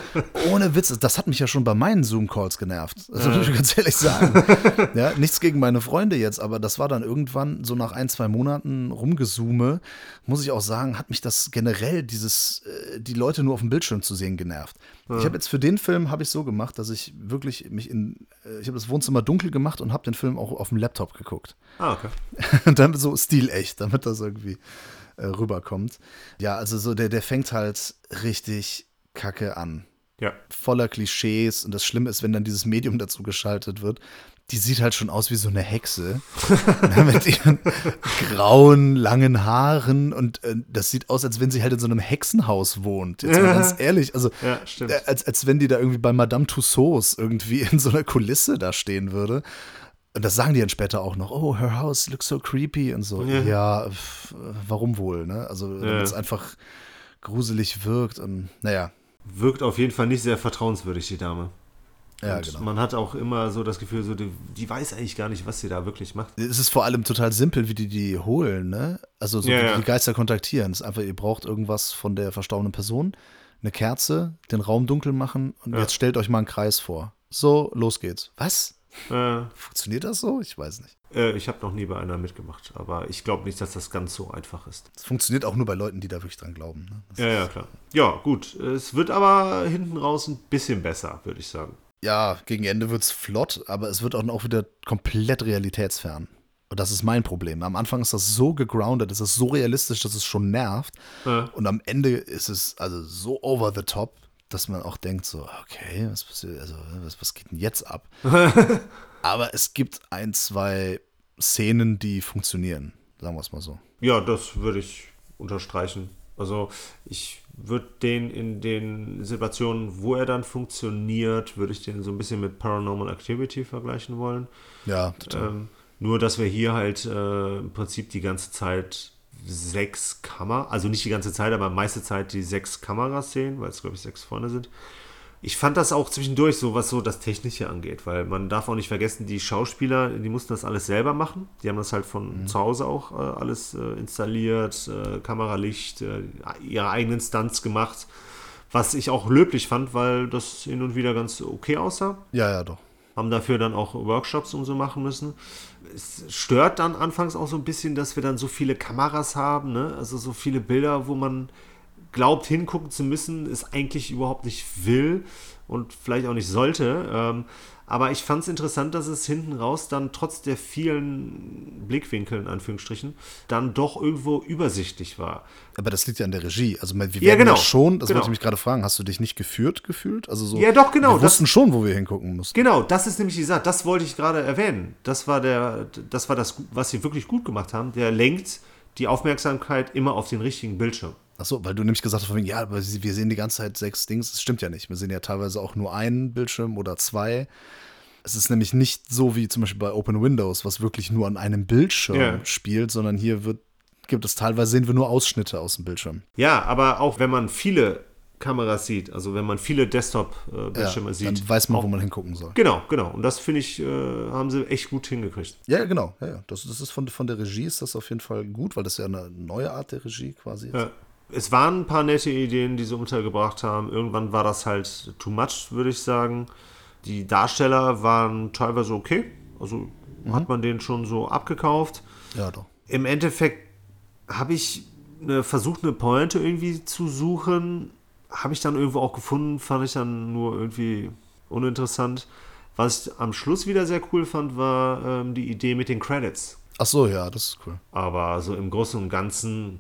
ohne Witz, das hat mich ja schon bei meinen Zoom-Calls genervt. Also, muss ich ganz ehrlich sagen. ja, nichts gegen meine Freunde jetzt, aber das war dann irgendwann so nach ein, zwei Monaten rumgezoome, muss ich auch sagen, hat mich das generell, dieses, äh, die Leute nur auf dem Bildschirm zu sehen, genervt. Ich habe jetzt für den Film habe ich so gemacht, dass ich wirklich mich in äh, ich habe das Wohnzimmer dunkel gemacht und habe den Film auch auf dem Laptop geguckt. Ah, okay. und dann so stilecht, damit das irgendwie äh, rüberkommt. Ja, also so der der fängt halt richtig kacke an. Ja. Voller Klischees und das Schlimme ist, wenn dann dieses Medium dazu geschaltet wird, die sieht halt schon aus wie so eine Hexe. Ne, mit ihren grauen, langen Haaren und äh, das sieht aus, als wenn sie halt in so einem Hexenhaus wohnt. Jetzt mal ganz ehrlich, also Ja, äh, als, als wenn die da irgendwie bei Madame Tussauds irgendwie in so einer Kulisse da stehen würde. Und das sagen die dann später auch noch. Oh, her house looks so creepy und so. Ja. Ja, pf, warum wohl, ne? Also, Ja. es einfach gruselig wirkt und naja. Wirkt auf jeden Fall nicht sehr vertrauenswürdig, die Dame. Ja, genau. Man hat auch immer so das Gefühl, so, die, die weiß eigentlich gar nicht, was sie da wirklich macht. Es ist vor allem total simpel, wie die die holen, ne? Also so Ja, ja. die Geister kontaktieren. Es ist einfach, ihr braucht irgendwas von der verstorbenen Person, eine Kerze, den Raum dunkel machen und jetzt stellt euch mal einen Kreis vor. So, los geht's. Was? Äh, Funktioniert das so? Ich weiß nicht. äh, ich habe noch nie bei einer mitgemacht, aber ich glaube nicht, dass das ganz so einfach ist. Es funktioniert auch nur bei Leuten, die da wirklich dran glauben. Ne? Ja, ja, klar. Ja, gut. Es wird aber hinten raus ein bisschen besser, würde ich sagen. Ja, gegen Ende wird's flott, aber es wird auch wieder komplett realitätsfern. Und das ist mein Problem. Am Anfang ist das so gegroundet, es ist so realistisch, dass es schon nervt. Äh, Und am Ende ist es also so over the top, dass man auch denkt so, okay, was passiert, also was, was geht denn jetzt ab? Aber es gibt ein, zwei Szenen, die funktionieren, sagen wir es mal so. ja, das würde ich unterstreichen. Also ich würde den in den Situationen, wo er dann funktioniert, würde ich den so ein bisschen mit Paranormal Activity vergleichen wollen. Ja, total. Ähm, nur, dass wir hier halt äh, im Prinzip die ganze Zeit sechs Kameras, also nicht die ganze Zeit, aber meiste Zeit die sechs Kameras sehen, weil es, glaube ich, sechs vorne sind. Ich fand das auch zwischendurch so, was so das Technische angeht, weil man darf auch nicht vergessen, die Schauspieler, die mussten das alles selber machen. Die haben das halt von zu Hause auch äh, alles äh, installiert, äh, Kameralicht, äh, ihre eigenen Stunts gemacht, was ich auch löblich fand, weil das hin und wieder ganz okay aussah Ja, ja, doch. haben dafür dann auch Workshops und so machen müssen. Es stört dann anfangs auch so ein bisschen, dass wir dann so viele Kameras haben, ne? also so viele Bilder, wo man glaubt hingucken zu müssen, es eigentlich überhaupt nicht will und vielleicht auch nicht sollte. Ähm, aber ich fand es interessant, dass es hinten raus dann trotz der vielen Blickwinkel, in Anführungsstrichen, dann doch irgendwo übersichtlich war. Aber das liegt ja an der Regie. Also wir werden Ja, genau. ja schon, das Genau. wollte ich mich gerade fragen, hast du dich nicht geführt gefühlt? Also so, Ja, doch, genau, Wir das- wussten schon, wo wir hingucken mussten. Genau, das ist nämlich die Sache. Das wollte ich gerade erwähnen. Das war der, das war das, was sie wirklich gut gemacht haben. Der lenkt die Aufmerksamkeit immer auf den richtigen Bildschirm. Ach so, weil du nämlich gesagt hast, von wegen, ja, aber wir sehen die ganze Zeit sechs Dings. Das stimmt ja nicht. Wir sehen ja teilweise auch nur einen Bildschirm oder zwei. Es ist nämlich nicht so wie zum Beispiel bei Open Windows, was wirklich nur an einem Bildschirm Ja. spielt, sondern hier wird, gibt es teilweise sehen wir nur Ausschnitte aus dem Bildschirm. Ja, aber auch wenn man viele Kameras sieht, also wenn man viele Desktop-Bildschirme Ja, sieht. dann weiß man, auch, wo man hingucken soll. Genau, genau. Und das finde ich, äh, haben sie echt gut hingekriegt. Ja, genau. Ja, ja. Das, das ist von, von der Regie ist das auf jeden Fall gut, weil das ja eine neue Art der Regie quasi ist. Ja. Es waren ein paar nette Ideen, die sie untergebracht haben. Irgendwann war das halt too much, würde ich sagen. Die Darsteller waren teilweise okay. Also hat man den schon so abgekauft. Ja, doch. Im Endeffekt habe ich eine, versucht, eine Pointe irgendwie zu suchen. Habe ich dann irgendwo auch gefunden, fand ich dann nur irgendwie uninteressant. Was ich am Schluss wieder sehr cool fand, war ähm, die Idee mit den Credits. Ach so, ja, das ist cool. Aber so im Großen und Ganzen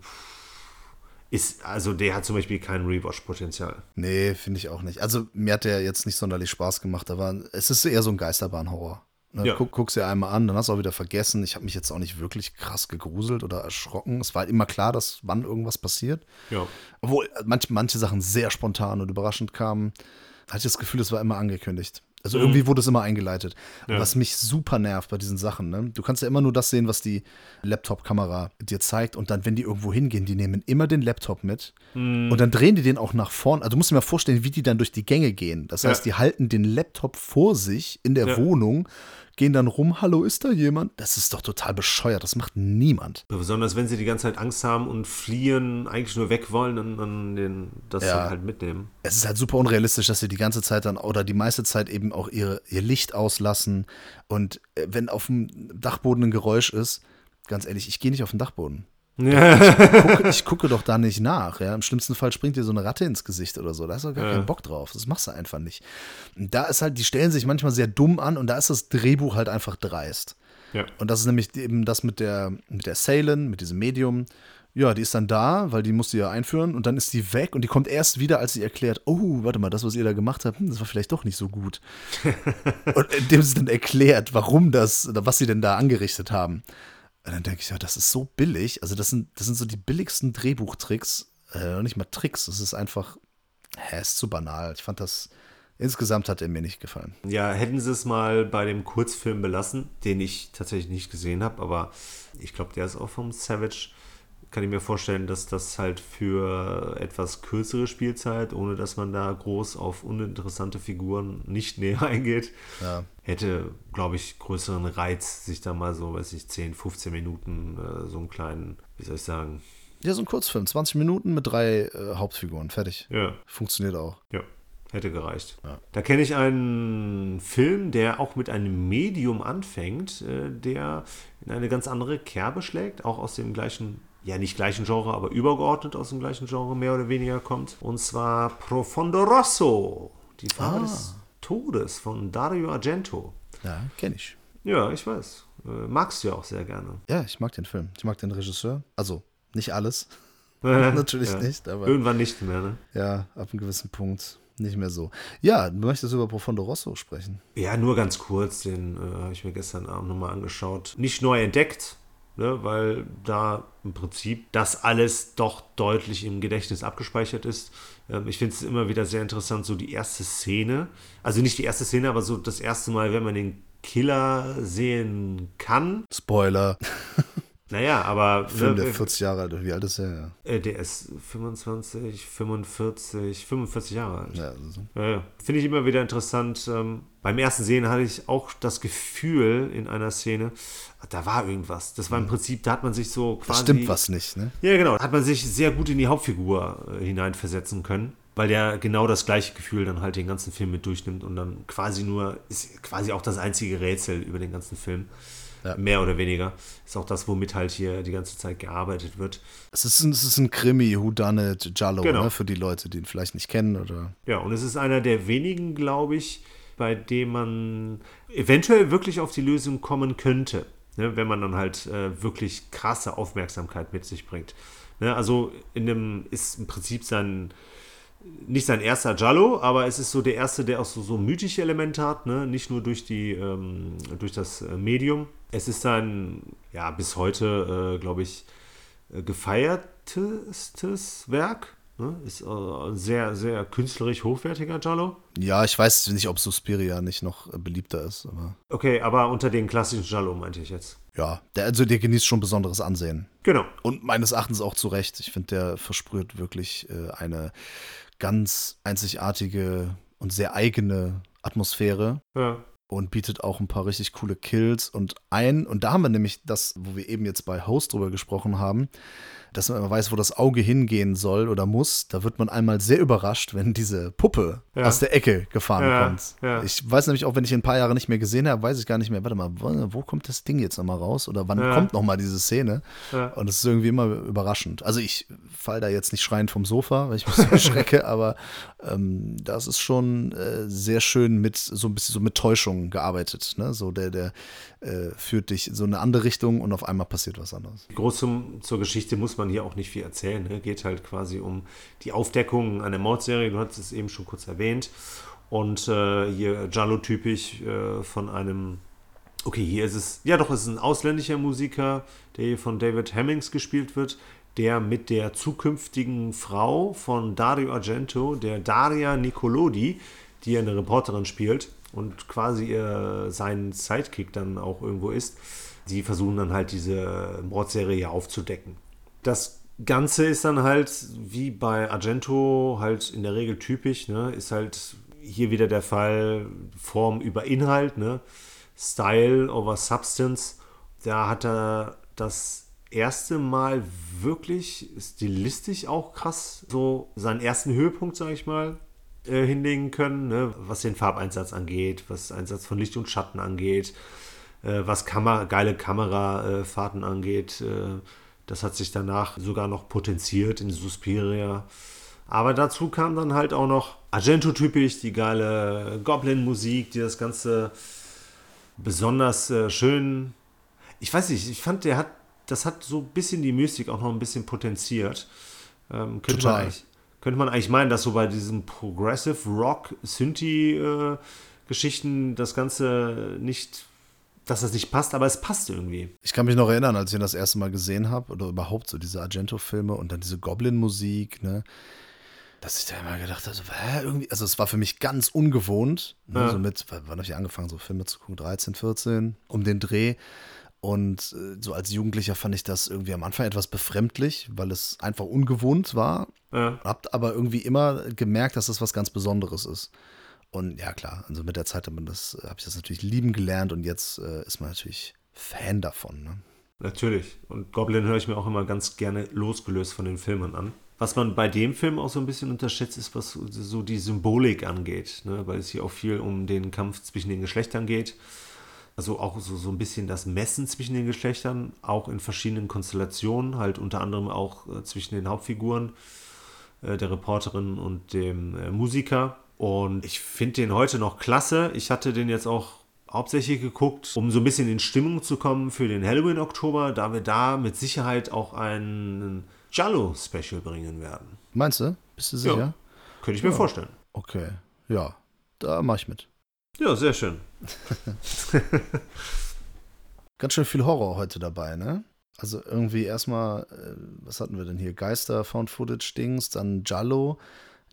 ist, also der hat zum Beispiel kein Rewatch-Potenzial. Nee, finde ich auch nicht. Also mir hat der jetzt nicht sonderlich Spaß gemacht. War, es ist eher so ein Geisterbahnhorror. Ne, Ja. guck, guck's dir einmal an, dann hast du auch wieder vergessen. Ich habe mich jetzt auch nicht wirklich krass gegruselt oder erschrocken. Es war halt immer klar, dass wann irgendwas passiert. Ja. Obwohl manch, manche Sachen sehr spontan und überraschend kamen, hatte ich das Gefühl, es war immer angekündigt. Also irgendwie wurde es immer eingeleitet. Ja. Was mich super nervt bei diesen Sachen, ne? du kannst ja immer nur das sehen, was die Laptop-Kamera dir zeigt. Und dann, wenn die irgendwo hingehen, die nehmen immer den Laptop mit. Und dann drehen die den auch nach vorn. Also du musst dir mal vorstellen, wie die dann durch die Gänge gehen. Das heißt, Ja. die halten den Laptop vor sich in der Ja. Wohnung, gehen dann rum, hallo, ist da jemand? Das ist doch total bescheuert. Das macht niemand. Besonders wenn sie die ganze Zeit Angst haben und fliehen, eigentlich nur weg wollen und dann den, das Ja. halt mitnehmen. es ist halt super unrealistisch, dass sie die ganze Zeit dann oder die meiste Zeit eben auch ihre, ihr Licht auslassen. Und äh, wenn auf dem Dachboden ein Geräusch ist, ganz ehrlich, ich gehe nicht auf den Dachboden. Ich, gucke, ich gucke doch da nicht nach. Ja? Im schlimmsten Fall springt dir so eine Ratte ins Gesicht oder so. Da hast du gar Ja. keinen Bock drauf. Das machst du einfach nicht. Und da ist halt, die stellen sich manchmal sehr dumm an und da ist das Drehbuch halt einfach dreist. Ja. Und das ist nämlich eben das mit der, mit der Salen, mit diesem Medium. Ja, die ist dann da, weil die musste ja einführen und dann ist die weg und die kommt erst wieder, als sie erklärt, oh, warte mal, das, was ihr da gemacht habt, hm, das war vielleicht doch nicht so gut. und indem sie dann erklärt, warum das, oder was sie denn da angerichtet haben. Und dann denke ich, ja, das ist so billig. Also das sind, das sind so die billigsten Drehbuchtricks. Äh, nicht mal Tricks, das ist einfach, hä, ist zu banal. Ich fand das, insgesamt hat er mir nicht gefallen. Ja, hätten sie es mal bei dem Kurzfilm belassen, den ich tatsächlich nicht gesehen habe, aber ich glaube, der ist auch vom Savage. Kann ich mir vorstellen, dass das halt für etwas kürzere Spielzeit, ohne dass man da groß auf uninteressante Figuren nicht näher eingeht, Ja. hätte, glaube ich, größeren Reiz, sich da mal so, weiß ich, 10, 15 Minuten äh, so einen kleinen, wie soll ich sagen, Ja, so ein Kurzfilm, 20 Minuten mit drei äh, Hauptfiguren, fertig. ja, Funktioniert auch. Ja, hätte gereicht. Ja. Da kenne ich einen Film, der auch mit einem Medium anfängt, äh, der in eine ganz andere Kerbe schlägt, auch aus dem gleichen, ja nicht gleichen Genre, aber übergeordnet aus dem gleichen Genre mehr oder weniger kommt. Und zwar Profondo Rosso, die Farbe Ah. des Todes von Dario Argento. Ja, kenne ich. Ja, ich weiß. Äh, magst du ja auch sehr gerne. Ja, ich mag den Film. Ich mag den Regisseur. Also, nicht alles. Natürlich Ja. nicht, aber Irgendwann nicht mehr, ne? ja, ab einem gewissen Punkt nicht mehr so. Ja, du möchtest über Profondo Rosso sprechen. Ja, nur ganz kurz, den äh, habe ich mir gestern Abend nochmal angeschaut. Nicht neu entdeckt, ne, weil da im Prinzip das alles doch deutlich im Gedächtnis abgespeichert ist. Ähm, ich finde es immer wieder sehr interessant, so die erste Szene, also nicht die erste Szene, aber so das erste Mal, wenn man den Killer sehen kann. Spoiler. Naja, aber Film, ne, der 40 Jahre alt. Wie alt ist er? Ja. äh, der ist 25, 45, 45 Jahre alt. Ja, also, Ja, ja. Finde ich immer wieder interessant. Ähm, beim ersten Sehen hatte ich auch das Gefühl in einer Szene, da war irgendwas. Das war im Prinzip, da hat man sich so da quasi. stimmt was nicht, ne? Ja, genau. Hat man sich sehr gut in die Hauptfigur äh, hineinversetzen können, weil der genau das gleiche Gefühl dann halt den ganzen Film mit durchnimmt und dann quasi nur, ist quasi auch das einzige Rätsel über den ganzen Film. Ja. Mehr oder weniger. Ist auch das, womit halt hier die ganze Zeit gearbeitet wird. Es ist ein, es ist ein Krimi, Whodunit, Jallo, Genau. ne? Für die Leute, die ihn vielleicht nicht kennen oder. Ja, und es ist einer der wenigen, glaube ich, bei dem man eventuell wirklich auf die Lösung kommen könnte, ne, wenn man dann halt äh, wirklich krasse Aufmerksamkeit mit sich bringt. Ne, also in dem ist im Prinzip sein nicht sein erster Jallo, aber es ist so der erste, der auch so, so mythische Elemente hat, ne? nicht nur durch, die, ähm, durch das äh, Medium. Es ist sein, ja, bis heute, äh, glaube ich, äh, gefeiertestes Werk. Ne? Ist äh, ein sehr, sehr künstlerisch hochwertiger Jallo. Ja, ich weiß nicht, ob Suspiria nicht noch äh, beliebter ist, aber Okay, aber unter den klassischen Jallo meinte ich jetzt. ja, der, also der genießt schon besonderes Ansehen. Genau. Und meines Erachtens auch zu Recht. Ich finde, der versprüht wirklich äh, eine ganz einzigartige und sehr eigene Atmosphäre Ja. Und bietet auch ein paar richtig coole Kills und ein. Und da haben wir nämlich das, wo wir eben jetzt bei Host drüber gesprochen haben, dass man immer weiß, wo das Auge hingehen soll oder muss. Da wird man einmal sehr überrascht, wenn diese Puppe Ja. aus der Ecke gefahren Ja, kommt. ja. Ich weiß nämlich auch, wenn ich ihn ein paar Jahre nicht mehr gesehen habe, weiß ich gar nicht mehr, warte mal, wo, kommt das Ding jetzt nochmal raus? Oder wann Ja. kommt nochmal diese Szene? Und es ist irgendwie immer überraschend. Also ich fall da jetzt nicht schreiend vom Sofa, weil ich mich so erschrecke, aber ähm, das ist schon äh, sehr schön mit so ein bisschen so mit Täuschung gearbeitet. Ne? So der, der äh, führt dich so in eine andere Richtung und auf einmal passiert was anderes. Groß zum, zur Geschichte muss man hier auch nicht viel erzählen. Ne? Geht halt quasi um die Aufdeckung einer Mordserie. Du hattest es eben schon kurz erwähnt. Und äh, hier Jallo-typisch äh, von einem. Okay, hier ist es. Ja, doch, es ist ein ausländischer Musiker, der hier von David Hemmings gespielt wird, der mit der zukünftigen Frau von Dario Argento, der Daria Nicolodi, die eine Reporterin spielt und quasi ihr sein Sidekick dann auch irgendwo ist. Die versuchen dann halt diese Mordserie aufzudecken. Das Ganze ist dann halt, wie bei Argento, halt in der Regel typisch, ne? ist halt hier wieder der Fall Form über Inhalt, ne? Style over Substance. Da hat er das erste Mal wirklich stilistisch auch krass so seinen ersten Höhepunkt, sage ich mal, äh, hinlegen können, ne? was den Farbeinsatz angeht, was Einsatz von Licht und Schatten angeht, äh, was Kamer geile Kamerafahrten angeht. Äh, Das hat sich danach sogar noch potenziert in Suspiria. Aber dazu kam dann halt auch noch Argento-typisch, die geile Goblin-Musik, die das Ganze besonders äh, schön. Ich weiß nicht, ich fand, der hat, das hat so ein bisschen die Mystik auch noch ein bisschen potenziert. Ähm, könnte, Total. Man könnte man eigentlich meinen, dass so bei diesem Progressive Rock, Synthi-Geschichten das Ganze nicht, dass das nicht passt, aber es passt irgendwie. Ich kann mich noch erinnern, als ich ihn das erste Mal gesehen habe, oder überhaupt so diese Argento-Filme und dann diese Goblin-Musik, ne? Dass ich da immer gedacht habe, so, hä, irgendwie, also es war für mich ganz ungewohnt, ne, Ja. so mit, wann habe ich angefangen, so Filme zu gucken, 13, 14, um den Dreh. Und äh, so als Jugendlicher fand ich das irgendwie am Anfang etwas befremdlich, weil es einfach ungewohnt war. Ja. Habt aber irgendwie immer gemerkt, dass das was ganz Besonderes ist. Und ja, klar, also mit der Zeit hat man das, habe ich das natürlich lieben gelernt und jetzt äh, ist man natürlich Fan davon. Ne? Natürlich. Und Goblin höre ich mir auch immer ganz gerne losgelöst von den Filmen an. Was man bei dem Film auch so ein bisschen unterschätzt, ist, was so die Symbolik angeht, ne? weil es hier auch viel um den Kampf zwischen den Geschlechtern geht. Also auch so, so ein bisschen das Messen zwischen den Geschlechtern, auch in verschiedenen Konstellationen, halt unter anderem auch äh, zwischen den Hauptfiguren, äh, der Reporterin und dem äh, Musiker. Und ich finde den heute noch klasse. Ich hatte den jetzt auch hauptsächlich geguckt, um so ein bisschen in Stimmung zu kommen für den Halloween-Oktober, da wir da mit Sicherheit auch ein Jallo-Special bringen werden. Meinst du? Bist du sicher? Ja. Könnte ich mir Ja. vorstellen. Okay, ja, da mache ich mit. Ja, sehr schön. Ganz schön viel Horror heute dabei, ne? Also irgendwie erstmal, äh, was hatten wir denn hier? Geister, Found Footage Dings, dann Jallo.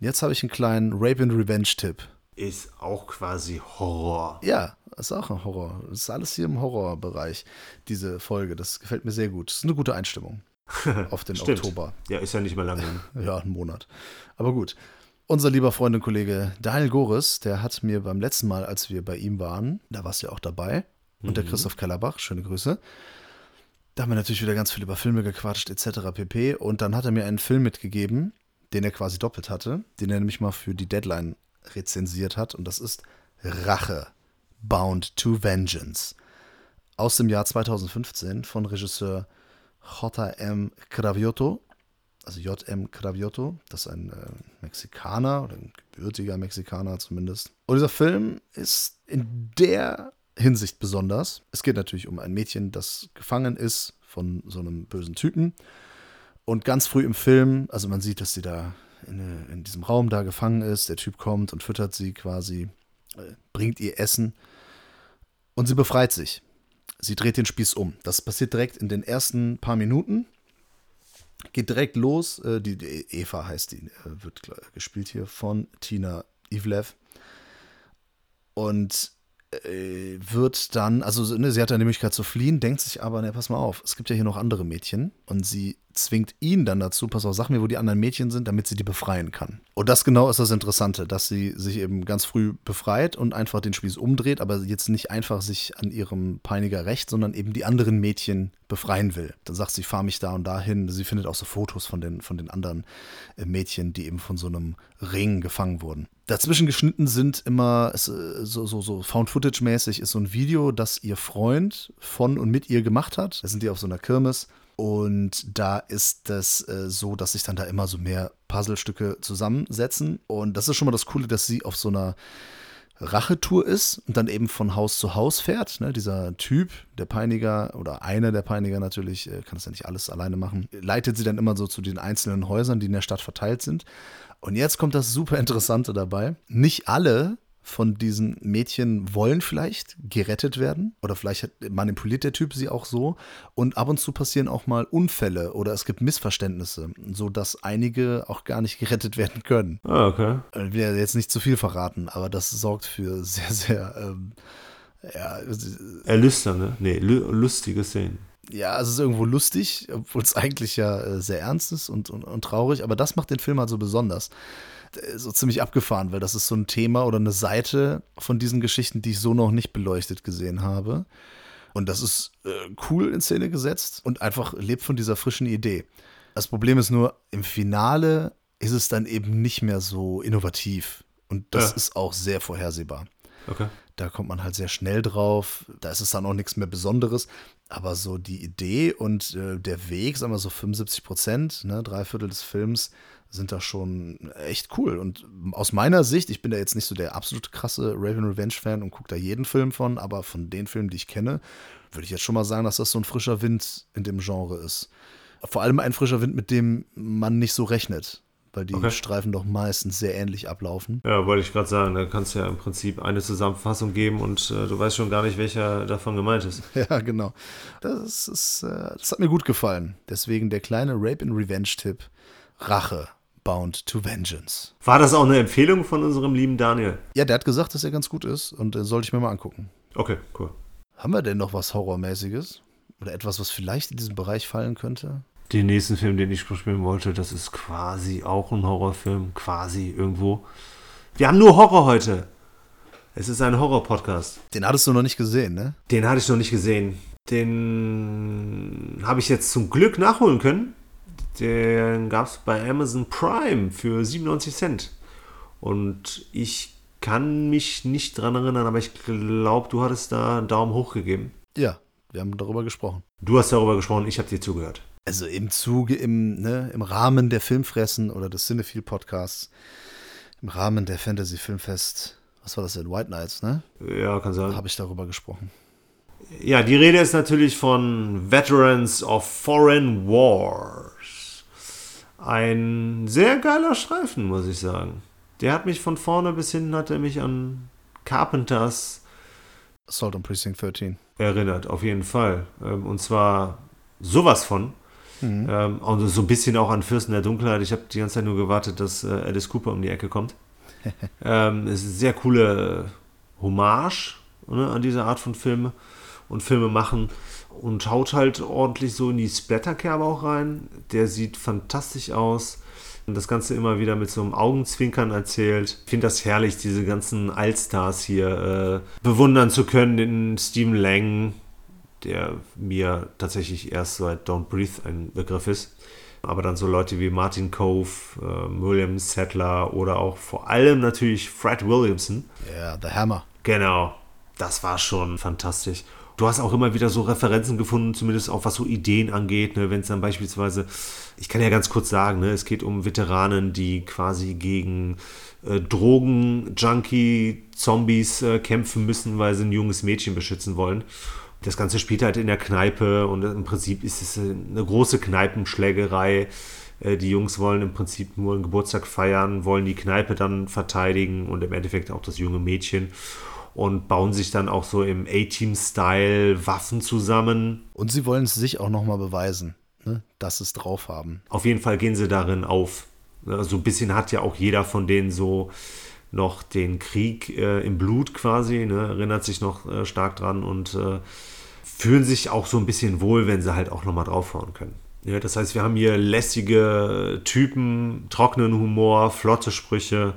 Jetzt habe ich einen kleinen Rape and Revenge Tipp. Ist auch quasi Horror. Ja, ist auch ein Horror. Das ist alles hier im Horrorbereich, diese Folge. Das gefällt mir sehr gut. Das ist eine gute Einstimmung auf den. Oktober. Ja, ist ja nicht mehr lange. Ja, einen Monat. Aber gut. Unser lieber Freund und Kollege Daniel Goris, der hat mir beim letzten Mal, als wir bei ihm waren, da warst du ja auch dabei, und der Christoph Kellerbach, schöne Grüße. Da haben wir natürlich wieder ganz viel über Filme gequatscht, etc. pp. Und dann hat er mir einen Film mitgegeben, den er quasi doppelt hatte, den er nämlich mal für die Deadline rezensiert hat. Und das ist Rache, Bound to Vengeance. Aus dem Jahr 2015 von Regisseur J.M. Cravioto also J.M. Cravioto, das ist ein äh, Mexikaner oder ein gebürtiger Mexikaner zumindest. Und dieser Film ist in der Hinsicht besonders. Es geht natürlich um ein Mädchen, das gefangen ist von so einem bösen Typen. Und ganz früh im Film, also man sieht, dass sie da in, äh, in diesem Raum da gefangen ist. Der Typ kommt und füttert sie quasi, äh, bringt ihr Essen und sie befreit sich. Sie dreht den Spieß um. Das passiert direkt in den ersten paar Minuten geht direkt los. Äh, die, die Eva heißt die, äh, wird gespielt hier von Tina Ivlev. Und äh, wird dann, also so, ne, sie hat dann die Möglichkeit zu fliehen, denkt sich aber, ne, pass mal auf, es gibt ja hier noch andere Mädchen. Und sie zwingt ihn dann dazu, pass auf, sag mir, wo die anderen Mädchen sind, damit sie die befreien kann. Und das genau ist das Interessante, dass sie sich eben ganz früh befreit und einfach den Spieß umdreht, aber jetzt nicht einfach sich an ihrem Peiniger rächt, sondern eben die anderen Mädchen befreien will. Dann sagt sie, fahr mich da und dahin. Sie findet auch so Fotos von den, von den anderen äh, Mädchen, die eben von so einem Ring gefangen wurden. Dazwischen geschnitten sind immer äh, so, so, so Found-Footage-mäßig ist so ein Video, das ihr Freund von und mit ihr gemacht hat. Da sind die auf so einer Kirmes. Und da ist es äh, so, dass sich dann da immer so mehr Puzzlestücke zusammensetzen. Und das ist schon mal das Coole, dass sie auf so einer Rachetour ist und dann eben von Haus zu Haus fährt. Ne? Dieser Typ, der Peiniger oder einer der Peiniger natürlich, äh, kann das ja nicht alles alleine machen, leitet sie dann immer so zu den einzelnen Häusern, die in der Stadt verteilt sind. Und jetzt kommt das super Interessante dabei. Nicht alle von diesen Mädchen wollen vielleicht gerettet werden oder vielleicht manipuliert der Typ sie auch so und ab und zu passieren auch mal Unfälle oder es gibt Missverständnisse, so dass einige auch gar nicht gerettet werden können. Ah, okay. Ich will ja jetzt nicht zu viel verraten, aber das sorgt für sehr, sehr, ähm, ja, Erlüsternde, nee, lü- lustige Szenen. ja, es ist irgendwo lustig, obwohl es eigentlich ja äh, sehr ernst ist und, und, und traurig, aber das macht den Film halt so besonders. Äh, So ziemlich abgefahren, weil das ist so ein Thema oder eine Seite von diesen Geschichten, die ich so noch nicht beleuchtet gesehen habe. Und das ist äh, cool in Szene gesetzt und einfach lebt von dieser frischen Idee. Das Problem ist nur, im Finale ist es dann eben nicht mehr so innovativ. Und das Ja. ist auch sehr vorhersehbar. Okay. Da kommt man halt sehr schnell drauf. Da ist es dann auch nichts mehr Besonderes. Aber so die Idee und äh, der Weg, sagen wir so 75 Prozent, ne, drei Viertel des Films, sind da schon echt cool. Und aus meiner Sicht, ich bin da jetzt nicht so der absolute krasse Raven Revenge-Fan und gucke da jeden Film von, aber von den Filmen, die ich kenne, würde ich jetzt schon mal sagen, dass das so ein frischer Wind in dem Genre ist. Vor allem ein frischer Wind, mit dem man nicht so rechnet weil die okay. Streifen doch meistens sehr ähnlich ablaufen. Ja, wollte ich gerade sagen, da kannst du ja im Prinzip eine Zusammenfassung geben und äh, du weißt schon gar nicht, welcher davon gemeint ist. Ja, genau. Das, ist, äh, das hat mir gut gefallen. Deswegen der kleine Rape and Revenge-Tipp: Rache. Bound to Vengeance. War das auch eine Empfehlung von unserem lieben Daniel? Ja, der hat gesagt, dass er ganz gut ist und äh, sollte ich mir mal angucken. Okay, cool. Haben wir denn noch was Horrormäßiges? Oder etwas, was vielleicht in diesen Bereich fallen könnte? den nächsten Film, den ich spielen wollte, das ist quasi auch ein Horrorfilm, quasi irgendwo. Wir haben nur Horror heute. Es ist ein Horror-Podcast. Den hattest du noch nicht gesehen, ne? Den hatte ich noch nicht gesehen. Den habe ich jetzt zum Glück nachholen können. Den gab es bei Amazon Prime für 97 Cent. Und ich kann mich nicht dran erinnern, aber ich glaube, du hattest da einen Daumen hoch gegeben. Ja, wir haben darüber gesprochen. Du hast darüber gesprochen, ich habe dir zugehört also im Zuge, im, ne, im Rahmen der Filmfressen oder des Cinephile Podcasts, im Rahmen der Fantasy Filmfest, was war das denn, White Nights, ne? Ja, kann sein. Habe ich darüber gesprochen. Ja, die Rede ist natürlich von Veterans of Foreign Wars. Ein sehr geiler Streifen, muss ich sagen. Der hat mich von vorne bis hinten, hat er mich an Carpenters Assault on Precinct 13 erinnert, auf jeden Fall. Ähm, und zwar sowas von. Mhm. Ähm, und so ein bisschen auch an Fürsten der Dunkelheit. Ich habe die ganze Zeit nur gewartet, dass äh, Alice Cooper um die Ecke kommt. ähm, es ist eine sehr coole Hommage ne, an diese Art von Filme und Filme machen und haut halt ordentlich so in die Splatterkerbe auch rein. Der sieht fantastisch aus. Und das Ganze immer wieder mit so einem Augenzwinkern erzählt. Ich finde das herrlich, diese ganzen Allstars hier äh, bewundern zu können. Den Stephen Lang, der mir tatsächlich erst seit Don't Breathe ein Begriff ist. Aber dann so Leute wie Martin Cove, äh, William Settler oder auch vor allem natürlich Fred Williamson. Ja, yeah, The Hammer. Genau, das war schon fantastisch. Du hast auch immer wieder so Referenzen gefunden, zumindest auch was so Ideen angeht. Ne? Wenn es dann beispielsweise, ich kann ja ganz kurz sagen, ne? es geht um Veteranen, die quasi gegen äh, Drogen-Junkie-Zombies äh, kämpfen müssen, weil sie ein junges Mädchen beschützen wollen. Das Ganze spielt halt in der Kneipe und im Prinzip ist es eine große Kneipenschlägerei. Äh, die Jungs wollen im Prinzip nur einen Geburtstag feiern, wollen die Kneipe dann verteidigen und im Endeffekt auch das junge Mädchen und bauen sich dann auch so im A-Team-Style Waffen zusammen. Und sie wollen es sich auch nochmal beweisen, ne? dass sie es drauf haben. Auf jeden Fall gehen sie darin auf. So also ein bisschen hat ja auch jeder von denen so noch den Krieg äh, im Blut quasi, ne? erinnert sich noch äh, stark dran und äh, fühlen sich auch so ein bisschen wohl, wenn sie halt auch nochmal draufhauen können. Ja, das heißt, wir haben hier lässige Typen, trockenen Humor, flotte Sprüche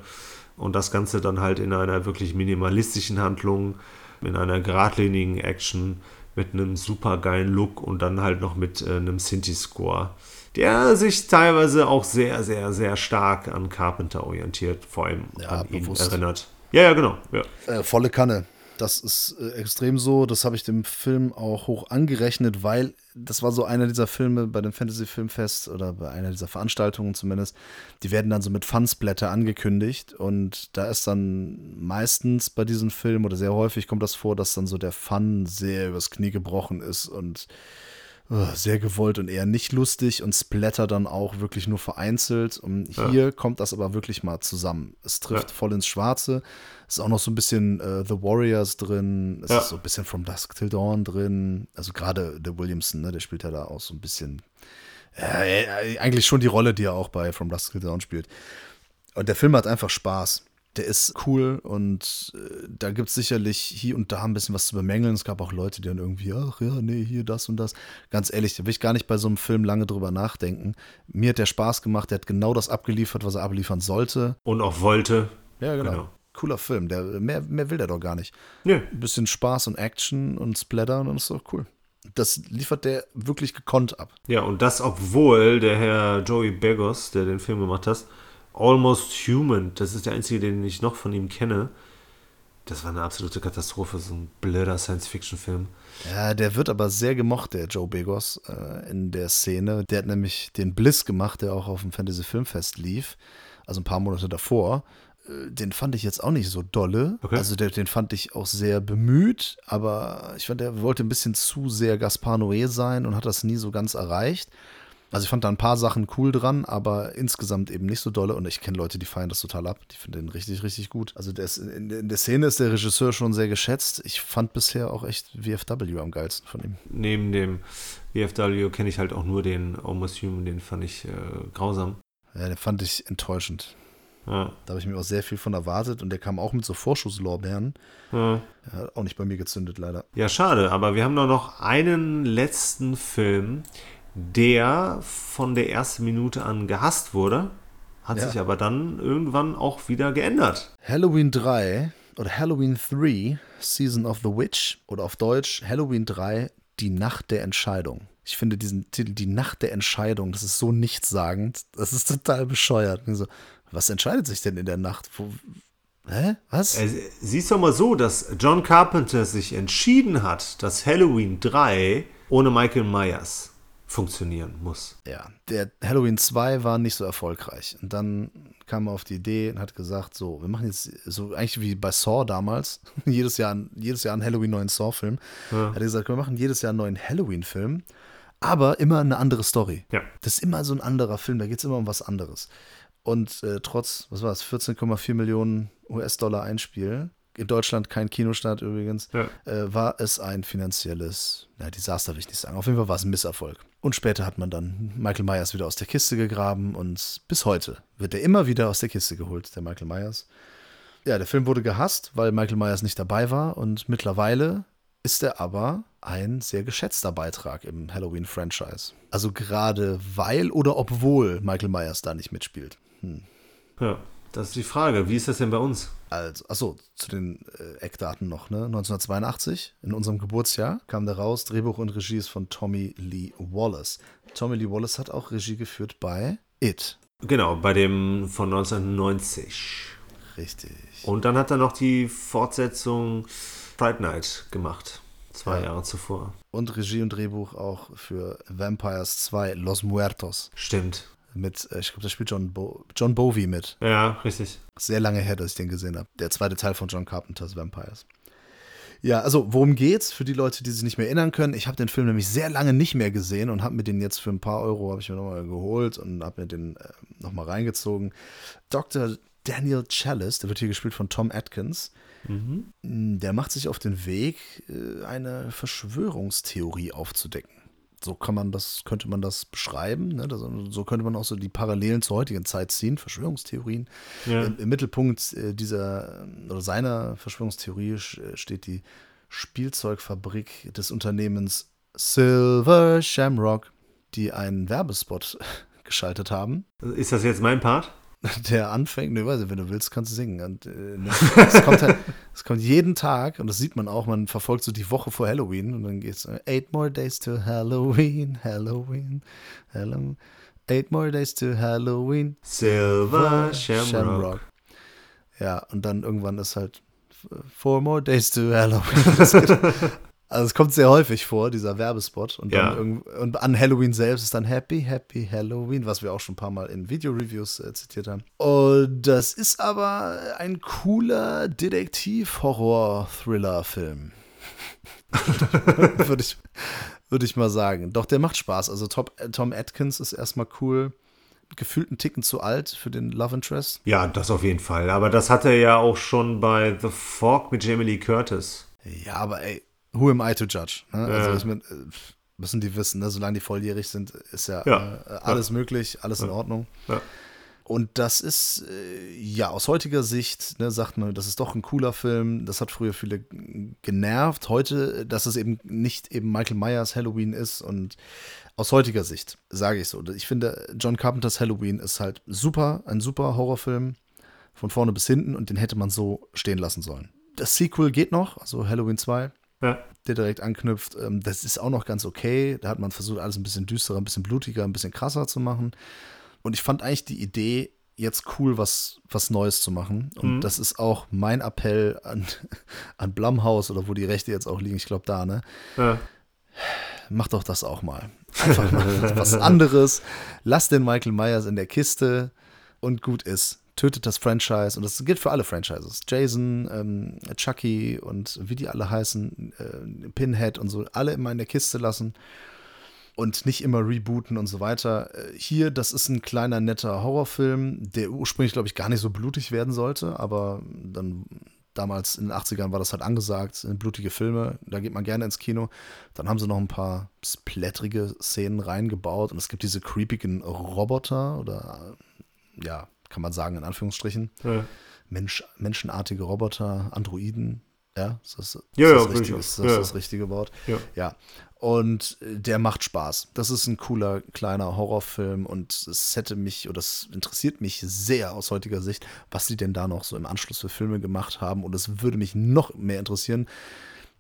und das Ganze dann halt in einer wirklich minimalistischen Handlung, in einer geradlinigen Action mit einem super geilen Look und dann halt noch mit äh, einem Sinti-Score der sich teilweise auch sehr, sehr, sehr stark an Carpenter orientiert, vor allem ja, an bewusst. ihn erinnert. Ja, ja, genau. Ja. Äh, volle Kanne. Das ist äh, extrem so. Das habe ich dem Film auch hoch angerechnet, weil das war so einer dieser Filme bei dem Fantasy Filmfest oder bei einer dieser Veranstaltungen zumindest. Die werden dann so mit Fansblätter angekündigt und da ist dann meistens bei diesen Filmen oder sehr häufig kommt das vor, dass dann so der Fun sehr übers Knie gebrochen ist und sehr gewollt und eher nicht lustig und Splatter dann auch wirklich nur vereinzelt. Und hier ja. kommt das aber wirklich mal zusammen. Es trifft ja. voll ins Schwarze. Es ist auch noch so ein bisschen äh, The Warriors drin. Es ja. ist so ein bisschen From Dusk Till Dawn drin. Also gerade der Williamson, ne, der spielt ja da auch so ein bisschen. Äh, eigentlich schon die Rolle, die er auch bei From Dusk Till Dawn spielt. Und der Film hat einfach Spaß der ist cool und äh, da gibt es sicherlich hier und da ein bisschen was zu bemängeln. Es gab auch Leute, die dann irgendwie, ach ja, nee, hier das und das. Ganz ehrlich, da will ich gar nicht bei so einem Film lange drüber nachdenken. Mir hat der Spaß gemacht, der hat genau das abgeliefert, was er abliefern sollte. Und auch wollte. Ja, genau. genau. Cooler Film, der, mehr, mehr will der doch gar nicht. Nee. Ein bisschen Spaß und Action und Splatter und dann ist doch cool. Das liefert der wirklich gekonnt ab. Ja, und das, obwohl der Herr Joey Begos, der den Film gemacht hat, Almost Human, das ist der einzige, den ich noch von ihm kenne, Das war eine absolute Katastrophe, so ein blöder Science-Fiction-Film. Ja, der wird aber sehr gemocht, der Joe Begos, äh, in der Szene. Der hat nämlich den Bliss gemacht, der auch auf dem Fantasy Filmfest lief, also ein paar Monate davor. Äh, Den fand ich jetzt auch nicht so dolle. Okay. Also der, den fand ich auch sehr bemüht, aber ich fand, der wollte ein bisschen zu sehr Gaspar Noé sein und hat das nie so ganz erreicht. Also ich fand da ein paar Sachen cool dran, aber insgesamt eben nicht so dolle. Und ich kenne Leute, die feiern das total ab. Die finden den richtig, richtig gut. Also der ist, in, in der Szene ist der Regisseur schon sehr geschätzt. Ich fand bisher auch echt VFW am geilsten von ihm. Neben dem VFW kenne ich halt auch nur den Almost Human, den fand ich äh, grausam. Ja, den fand ich enttäuschend. Ja. Da habe ich mir auch sehr viel von erwartet und der kam auch mit so Vorschusslorbeeren. Ja. Ja, hat auch nicht bei mir gezündet, leider. Ja, schade, aber wir haben doch noch einen letzten Film, der von der ersten Minute an gehasst wurde, hat Ja. sich aber dann irgendwann auch wieder geändert. Halloween 3 oder Halloween 3, Season of the Witch oder auf Deutsch Halloween 3, die Nacht der Entscheidung. Ich finde diesen Titel, die Nacht der Entscheidung, das ist so nichtssagend. Das ist total bescheuert. So, was entscheidet sich denn in der Nacht? Wo, hä? Was? Siehst doch mal so, dass John Carpenter sich entschieden hat, dass Halloween 3 ohne Michael Myers funktionieren muss. Ja, der Halloween 2 war nicht so erfolgreich. Und dann kam er auf die Idee und hat gesagt, so, wir machen jetzt so eigentlich wie bei Saw damals, jedes Jahr, jedes Jahr einen Halloween neuen Saw-Film. Hat er gesagt, wir machen jedes Jahr einen neuen Halloween-Film, aber immer eine andere Story. Ja. Das ist immer so ein anderer Film, da geht es immer um was anderes. Und äh, trotz, was war es, 14,4 Millionen US-Dollar Einspiel, in Deutschland kein Kinostart übrigens, Ja. äh, war es ein finanzielles, na, Desaster will ich nicht sagen. Auf jeden Fall war es ein Misserfolg. Und später hat man dann Michael Myers wieder aus der Kiste gegraben und bis heute wird er immer wieder aus der Kiste geholt, der Michael Myers. Ja, der Film wurde gehasst, weil Michael Myers nicht dabei war und mittlerweile ist er aber ein sehr geschätzter Beitrag im Halloween-Franchise. Also gerade weil oder obwohl Michael Myers da nicht mitspielt. Ja, das ist die Frage. Wie ist das denn bei uns? Also, achso, zu den äh, Eckdaten noch, ne? 1982, in unserem Geburtsjahr, kam der raus. Drehbuch und Regie ist von Tommy Lee Wallace. Tommy Lee Wallace hat auch Regie geführt bei It. Genau, bei dem von 1990. Richtig. Und dann hat er noch die Fortsetzung Fright Night gemacht. Zwei Ja. Jahre zuvor. Und Regie und Drehbuch auch für Vampires 2, Los Muertos. Stimmt. Mit, äh, ich glaube, da spielt John, Bo John Bovey mit. Ja, richtig. Sehr lange her, dass ich den gesehen habe. Der zweite Teil von John Carpenters Vampires. Ja, also worum geht's für die Leute, die sich nicht mehr erinnern können? Ich habe den Film nämlich sehr lange nicht mehr gesehen und habe mir den jetzt für ein paar Euro habe ich mir nochmal geholt und habe mir den äh, nochmal reingezogen. Dr. Daniel Chalice, der wird hier gespielt von Tom Atkins. Der macht sich auf den Weg, äh, eine Verschwörungstheorie aufzudecken. So kann man das, könnte man das beschreiben. Ne? Das, so könnte man auch so die Parallelen zur heutigen Zeit ziehen, Verschwörungstheorien. Ja. Im, Im Mittelpunkt äh, dieser oder seiner Verschwörungstheorie sch- steht die Spielzeugfabrik des Unternehmens Silver Shamrock, die einen Werbespot geschaltet haben, Ist das jetzt mein Part? der anfängt, ne, weiß ich, wenn du willst, kannst du singen. Und, äh, ne, es, kommt halt, es kommt jeden Tag, und das sieht man auch, man verfolgt so die Woche vor Halloween und dann geht's äh, Eight more days to Halloween, Halloween, Halloween, Eight more days to Halloween, Silver Shamrock. Ja, und dann irgendwann ist halt f- Four more days to Halloween. Also es kommt sehr häufig vor, dieser Werbespot. Und, dann Ja. irgend, und an Halloween selbst ist dann Happy, Happy Halloween, was wir auch schon ein paar Mal in Video-Reviews äh, zitiert haben. Und das ist aber ein cooler Detektiv-Horror-Thriller-Film. Würde ich, würd ich mal sagen. Doch, der macht Spaß. Also Top, äh, Tom Atkins ist erstmal cool. Gefühlt einen Ticken zu alt für den Love Interest. Ja, das auf jeden Fall. Aber das hat er ja auch schon bei The Fork mit Jamie Lee Curtis. Ja, aber ey, who am I to judge? Ne? Also Ja. äh, müssen die wissen, ne? solange die volljährig sind, ist ja, Ja. Äh, alles möglich, alles in Ordnung. Ja. Und das ist, äh, ja, aus heutiger Sicht, ne, sagt man, das ist doch ein cooler Film. Das hat früher viele genervt. Heute, dass es eben nicht eben Michael Myers Halloween ist. Und aus heutiger Sicht sage ich so. Ich finde, John Carpenters Halloween ist halt super, ein super Horrorfilm. Von vorne bis hinten. Und den hätte man so stehen lassen sollen. Das Sequel geht noch, also Halloween 2 Ja. der direkt anknüpft. Ähm, das ist auch noch ganz okay. Da hat man versucht, alles ein bisschen düsterer, ein bisschen blutiger, ein bisschen krasser zu machen. Und ich fand eigentlich die Idee jetzt cool, was, was Neues zu machen. Und Mhm. das ist auch mein Appell an, an Blumhaus oder wo die Rechte jetzt auch liegen, ich glaube da, ne? Ja. Mach doch das auch mal. Einfach mal was anderes. Lass den Michael Myers in der Kiste und gut ist. Tötet das Franchise und das gilt für alle Franchises. Jason, ähm, Chucky und wie die alle heißen, äh, Pinhead und so, alle immer in der Kiste lassen und nicht immer rebooten und so weiter. Äh, Hier, das ist ein kleiner, netter Horrorfilm, der ursprünglich, glaube ich, gar nicht so blutig werden sollte, aber dann damals in den 80ern war das halt angesagt, blutige Filme, da geht man gerne ins Kino. Dann haben sie noch ein paar splatterige Szenen reingebaut und es gibt diese creepigen Roboter oder ja, kann man sagen, in Anführungsstrichen. Ja. Mensch, menschenartige Roboter, Androiden. Ja, ist das, ist Ja, ja, das, ich richtige, ist das, Ja. das richtige Wort? Ja. Ja. Und äh, der macht Spaß. Das ist ein cooler, kleiner Horrorfilm und es hätte mich, oder es interessiert mich sehr aus heutiger Sicht, was sie denn da noch so im Anschluss für Filme gemacht haben. Und es würde mich noch mehr interessieren.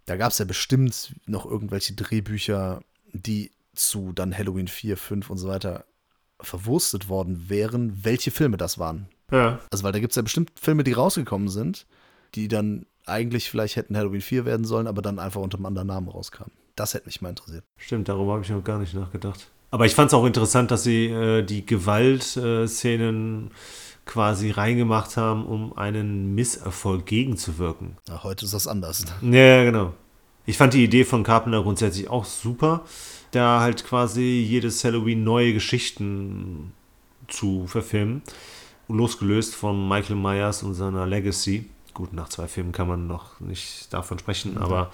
Da gab es ja bestimmt noch irgendwelche Drehbücher, die zu dann Halloween 4, 5 und so weiter verwurstet worden wären, welche Filme das waren. Ja. Also, weil da gibt es ja bestimmt Filme, die rausgekommen sind, die dann eigentlich vielleicht hätten Halloween 4 werden sollen, aber dann einfach unter einem anderen Namen rauskamen. Das hätte mich mal interessiert. Stimmt, darüber habe ich noch gar nicht nachgedacht. Aber ich fand es auch interessant, dass sie äh, die Gewaltszenen quasi reingemacht haben, um einen Misserfolg gegenzuwirken. Na, heute ist das anders. Ja, ja, genau. Ich fand die Idee von Carpenter grundsätzlich auch super, da halt quasi jedes Halloween neue Geschichten zu verfilmen. Losgelöst von Michael Myers und seiner Legacy. Gut, nach zwei Filmen kann man noch nicht davon sprechen, aber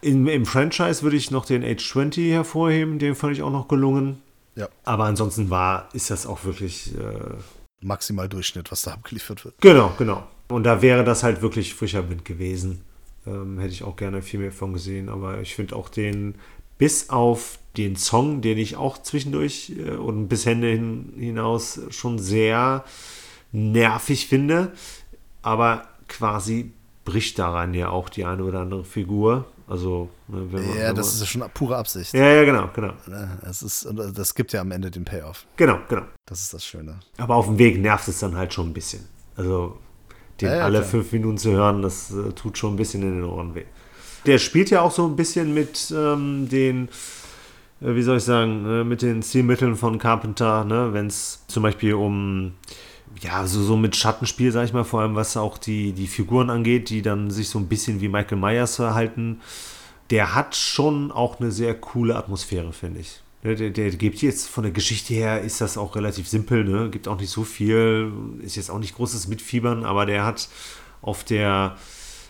im, im Franchise würde ich noch den Age 20 hervorheben, den fand ich auch noch gelungen. Ja. Aber ansonsten war, ist das auch wirklich äh, Maximal Durchschnitt, was da abgeliefert wird. Genau, genau. Und da wäre das halt wirklich frischer Wind gewesen. Ähm, hätte ich auch gerne viel mehr von gesehen. Aber ich finde auch den, bis auf den Song, den ich auch zwischendurch äh, und bis Hände hin, hinaus schon sehr nervig finde. Aber quasi bricht daran ja auch die eine oder andere Figur. Also, ne, wenn man. Ja, wenn das man, ist ja schon pure Absicht. ja, ja, genau, genau. Ne, Es ist, das gibt ja am Ende den Payoff. Genau, genau. Das ist das Schöne. Aber auf dem Weg nervt es dann halt schon ein bisschen. Also, den Ja, ja, alle klar. fünf Minuten zu hören, das äh, tut schon ein bisschen in den Ohren weh. Der spielt ja auch so ein bisschen mit ähm, den, äh, wie soll ich sagen, äh, mit den Stilmitteln von Carpenter, ne? wenn es zum Beispiel um, ja, so, so mit Schattenspiel, sag ich mal, vor allem was auch die, die Figuren angeht, die dann sich so ein bisschen wie Michael Myers verhalten. Der hat schon auch eine sehr coole Atmosphäre, finde ich. Der, der, der gibt jetzt von der Geschichte her, ist das auch relativ simpel, ne? Gibt auch nicht so viel, ist jetzt auch nicht großes Mitfiebern, aber der hat auf der,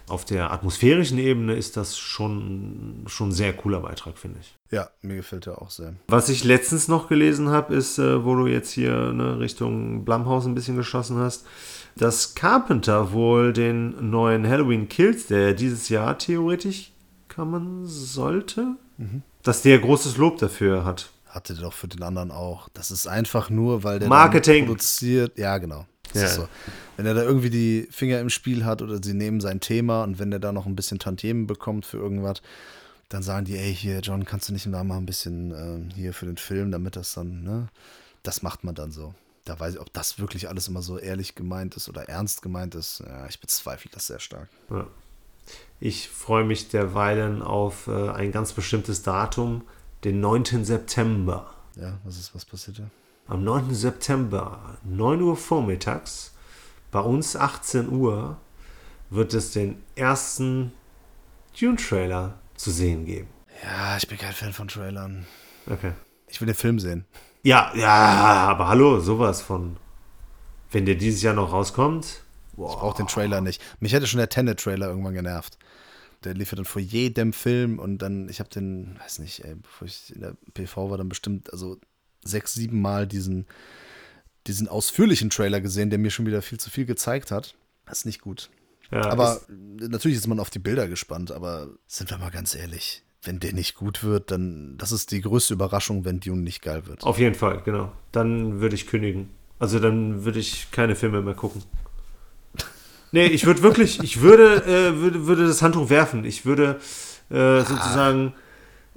auf der atmosphärischen Ebene ist das schon, schon ein sehr cooler Beitrag, finde ich. Ja, mir gefällt der auch sehr. Was ich letztens noch gelesen habe, ist, äh, wo du jetzt hier ne, Richtung Blumhouse ein bisschen geschossen hast, dass Carpenter wohl den neuen Halloween Kills, der dieses Jahr theoretisch kommen sollte, dass der großes Lob dafür hat. Hatte der doch für den anderen auch. Das ist einfach nur, weil der Marketing. produziert. Ja, genau. Ja. so. Wenn er da irgendwie die Finger im Spiel hat oder sie nehmen sein Thema und wenn der da noch ein bisschen Tantiemen bekommt für irgendwas, dann sagen die, ey, hier, John, kannst du nicht da mal ein bisschen ähm, hier für den Film, damit das dann, ne? Das macht man dann so. Da weiß ich, ob das wirklich alles immer so ehrlich gemeint ist oder ernst gemeint ist. Ja, ich bezweifle das sehr stark. Ja. Ich freue mich derweilen auf äh, ein ganz bestimmtes Datum, den 9. September. Ja, was ist, was passiert da? Am 9. September, 9 Uhr vormittags, bei uns 18 Uhr, wird es den ersten Dune-Trailer zu sehen geben. Ja, ich bin kein Fan von Trailern. Okay. Ich will den Film sehen. Ja, ja, aber hallo, sowas von. Wenn der dieses Jahr noch rauskommt. Ich brauche den Trailer nicht. Mich hätte schon der Tenet-Trailer irgendwann genervt. Der lief ja dann vor jedem Film und dann, ich habe den, weiß nicht, ey, bevor ich in der PV war, dann bestimmt, also sechs, sieben Mal diesen, diesen ausführlichen Trailer gesehen, der mir schon wieder viel zu viel gezeigt hat. Das ist nicht gut. Ja, aber natürlich ist man auf die Bilder gespannt, aber sind wir mal ganz ehrlich, wenn der nicht gut wird, dann, das ist die größte Überraschung, wenn Dune nicht geil wird. auf jeden Fall, genau. Dann würde ich kündigen. Also dann würde ich keine Filme mehr gucken. Nee, ich würde wirklich, ich würde, äh, würde, würde das Handtuch werfen. Ich würde äh, sozusagen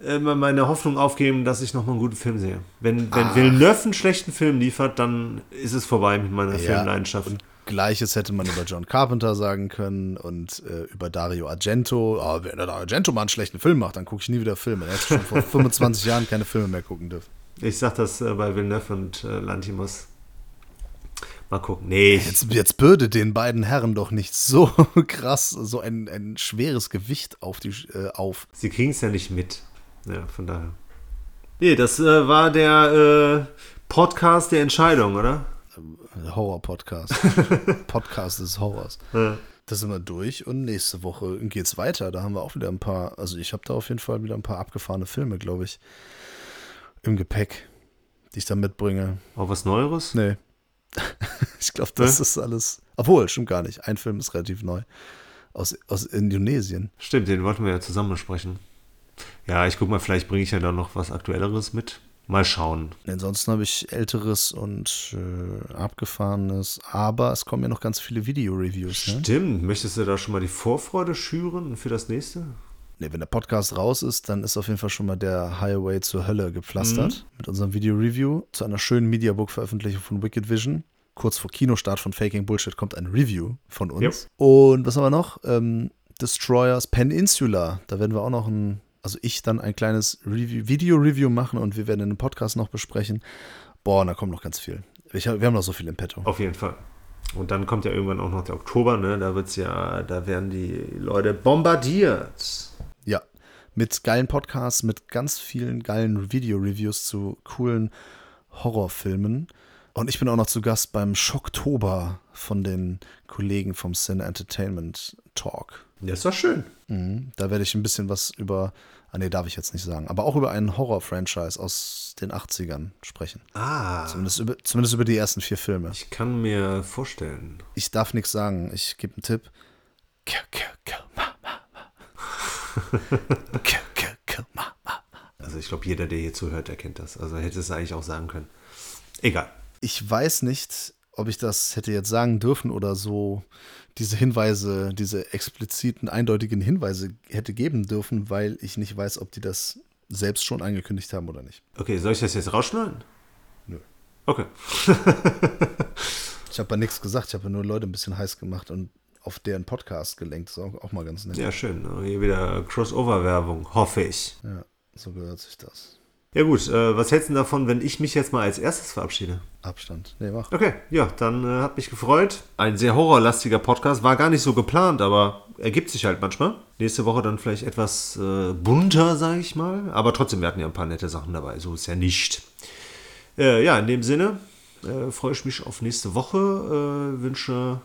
äh, meine Hoffnung aufgeben, dass ich nochmal einen guten Film sehe. Wenn, wenn Villeneuve einen schlechten Film liefert, dann ist es vorbei mit meiner Filmleidenschaft. Und Gleiches hätte man über John Carpenter sagen können und äh, über Dario Argento. Oh, wenn der Argento mal einen schlechten Film macht, dann gucke ich nie wieder Filme. Er hat schon vor 25 Jahren keine Filme mehr gucken dürfen. Ich sag das äh, bei Villeneuve und äh, Lantimos. Mal gucken. Nee. Jetzt, jetzt bürde den beiden Herren doch nicht so krass, so ein, ein schweres Gewicht auf die äh, auf. Sie kriegen es ja nicht mit. Ja, von daher. Nee, das äh, war der äh, Podcast der Entscheidung, oder? Horror-Podcast. Podcast des Horrors. Ja. Da sind wir durch und nächste Woche geht's weiter. Da haben wir auch wieder ein paar, also ich habe da auf jeden Fall wieder ein paar abgefahrene Filme, glaube ich, im Gepäck, die ich da mitbringe. Auch was Neueres? Nee. ich glaube, das ist alles. Obwohl, stimmt gar nicht. Ein Film ist relativ neu. Aus, aus Indonesien. Stimmt, den wollten wir ja zusammen besprechen. Ja, ich guck mal, vielleicht bringe ich ja da noch was Aktuelleres mit. Mal schauen. Ansonsten habe ich älteres und äh, abgefahrenes, aber es kommen ja noch ganz viele Video-Reviews. Ne? Stimmt. Möchtest du da schon mal die Vorfreude schüren für das nächste? Nee, wenn der Podcast raus ist, dann ist auf jeden Fall schon mal der Highway zur Hölle gepflastert mit unserem Video-Review zu einer schönen Mediabook-Veröffentlichung von Wicked Vision. Kurz vor Kinostart von Faking Bullshit kommt ein Review von uns. Yep. Und was haben wir noch? Ähm, Destroyers Peninsula. Da werden wir auch noch ein, also ich dann ein kleines Review, Video-Review machen und wir werden in einem Podcast noch besprechen. Boah, und da kommt noch ganz viel. Ich wir haben noch so viel im Petto. Auf jeden Fall. Und dann kommt ja irgendwann auch noch der Oktober, ne? Da wird's ja, da werden die Leute bombardiert. Ja, mit geilen Podcasts, mit ganz vielen geilen Video-Reviews zu coolen Horrorfilmen. Und ich bin auch noch zu Gast beim Schocktober von den Kollegen vom Cine Entertainment Talk. Ja, ist doch schön. Mhm. Da werde ich ein bisschen was über, ah nee, darf ich jetzt nicht sagen, aber auch über einen Horror-Franchise aus den 80ern sprechen. Ah. Zumindest über, zumindest über die ersten vier Filme. Ich kann mir vorstellen. Ich darf nichts sagen. Ich gebe einen Tipp. Kill, kill, kill, ma, ma, ma. kill, kill, kill, ma, ma. Also ich glaube, jeder, der hier zuhört, erkennt das. Also hätte es eigentlich auch sagen können. Egal. Ich weiß nicht, ob ich das hätte jetzt sagen dürfen oder so diese Hinweise, diese expliziten, eindeutigen Hinweise hätte geben dürfen, weil ich nicht weiß, ob die das selbst schon angekündigt haben oder nicht. Okay, soll ich das jetzt rausschneiden? Nö. Okay. Ich habe ja nichts gesagt, ich habe ja nur Leute ein bisschen heiß gemacht und auf deren Podcast gelenkt. Das ist auch, auch mal ganz nett. Ja, schön. Hier wieder Crossover-Werbung, hoffe ich. Ja, so gehört sich das. Ja gut, äh, was hältst du davon, wenn ich mich jetzt mal als erstes verabschiede? Abstand. Nee, mach. Okay, ja, dann äh, hat mich gefreut. Ein sehr horrorlastiger Podcast, war gar nicht so geplant, aber ergibt sich halt manchmal. Nächste Woche dann vielleicht etwas äh, bunter, sage ich mal. Aber trotzdem, wir hatten ja ein paar nette Sachen dabei, so ist ja nicht. Äh, ja, in dem Sinne äh, freue ich mich auf nächste Woche, äh, wünsche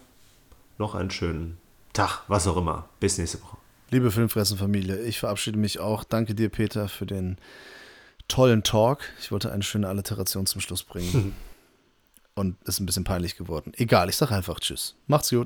noch einen schönen Tag, was auch immer. Bis nächste Woche. Liebe Filmfressenfamilie, ich verabschiede mich auch. Danke dir, Peter, für den tollen Talk. Ich wollte eine schöne Alliteration zum Schluss bringen. Und ist ein bisschen peinlich geworden. Egal, ich sage einfach Tschüss. Macht's gut.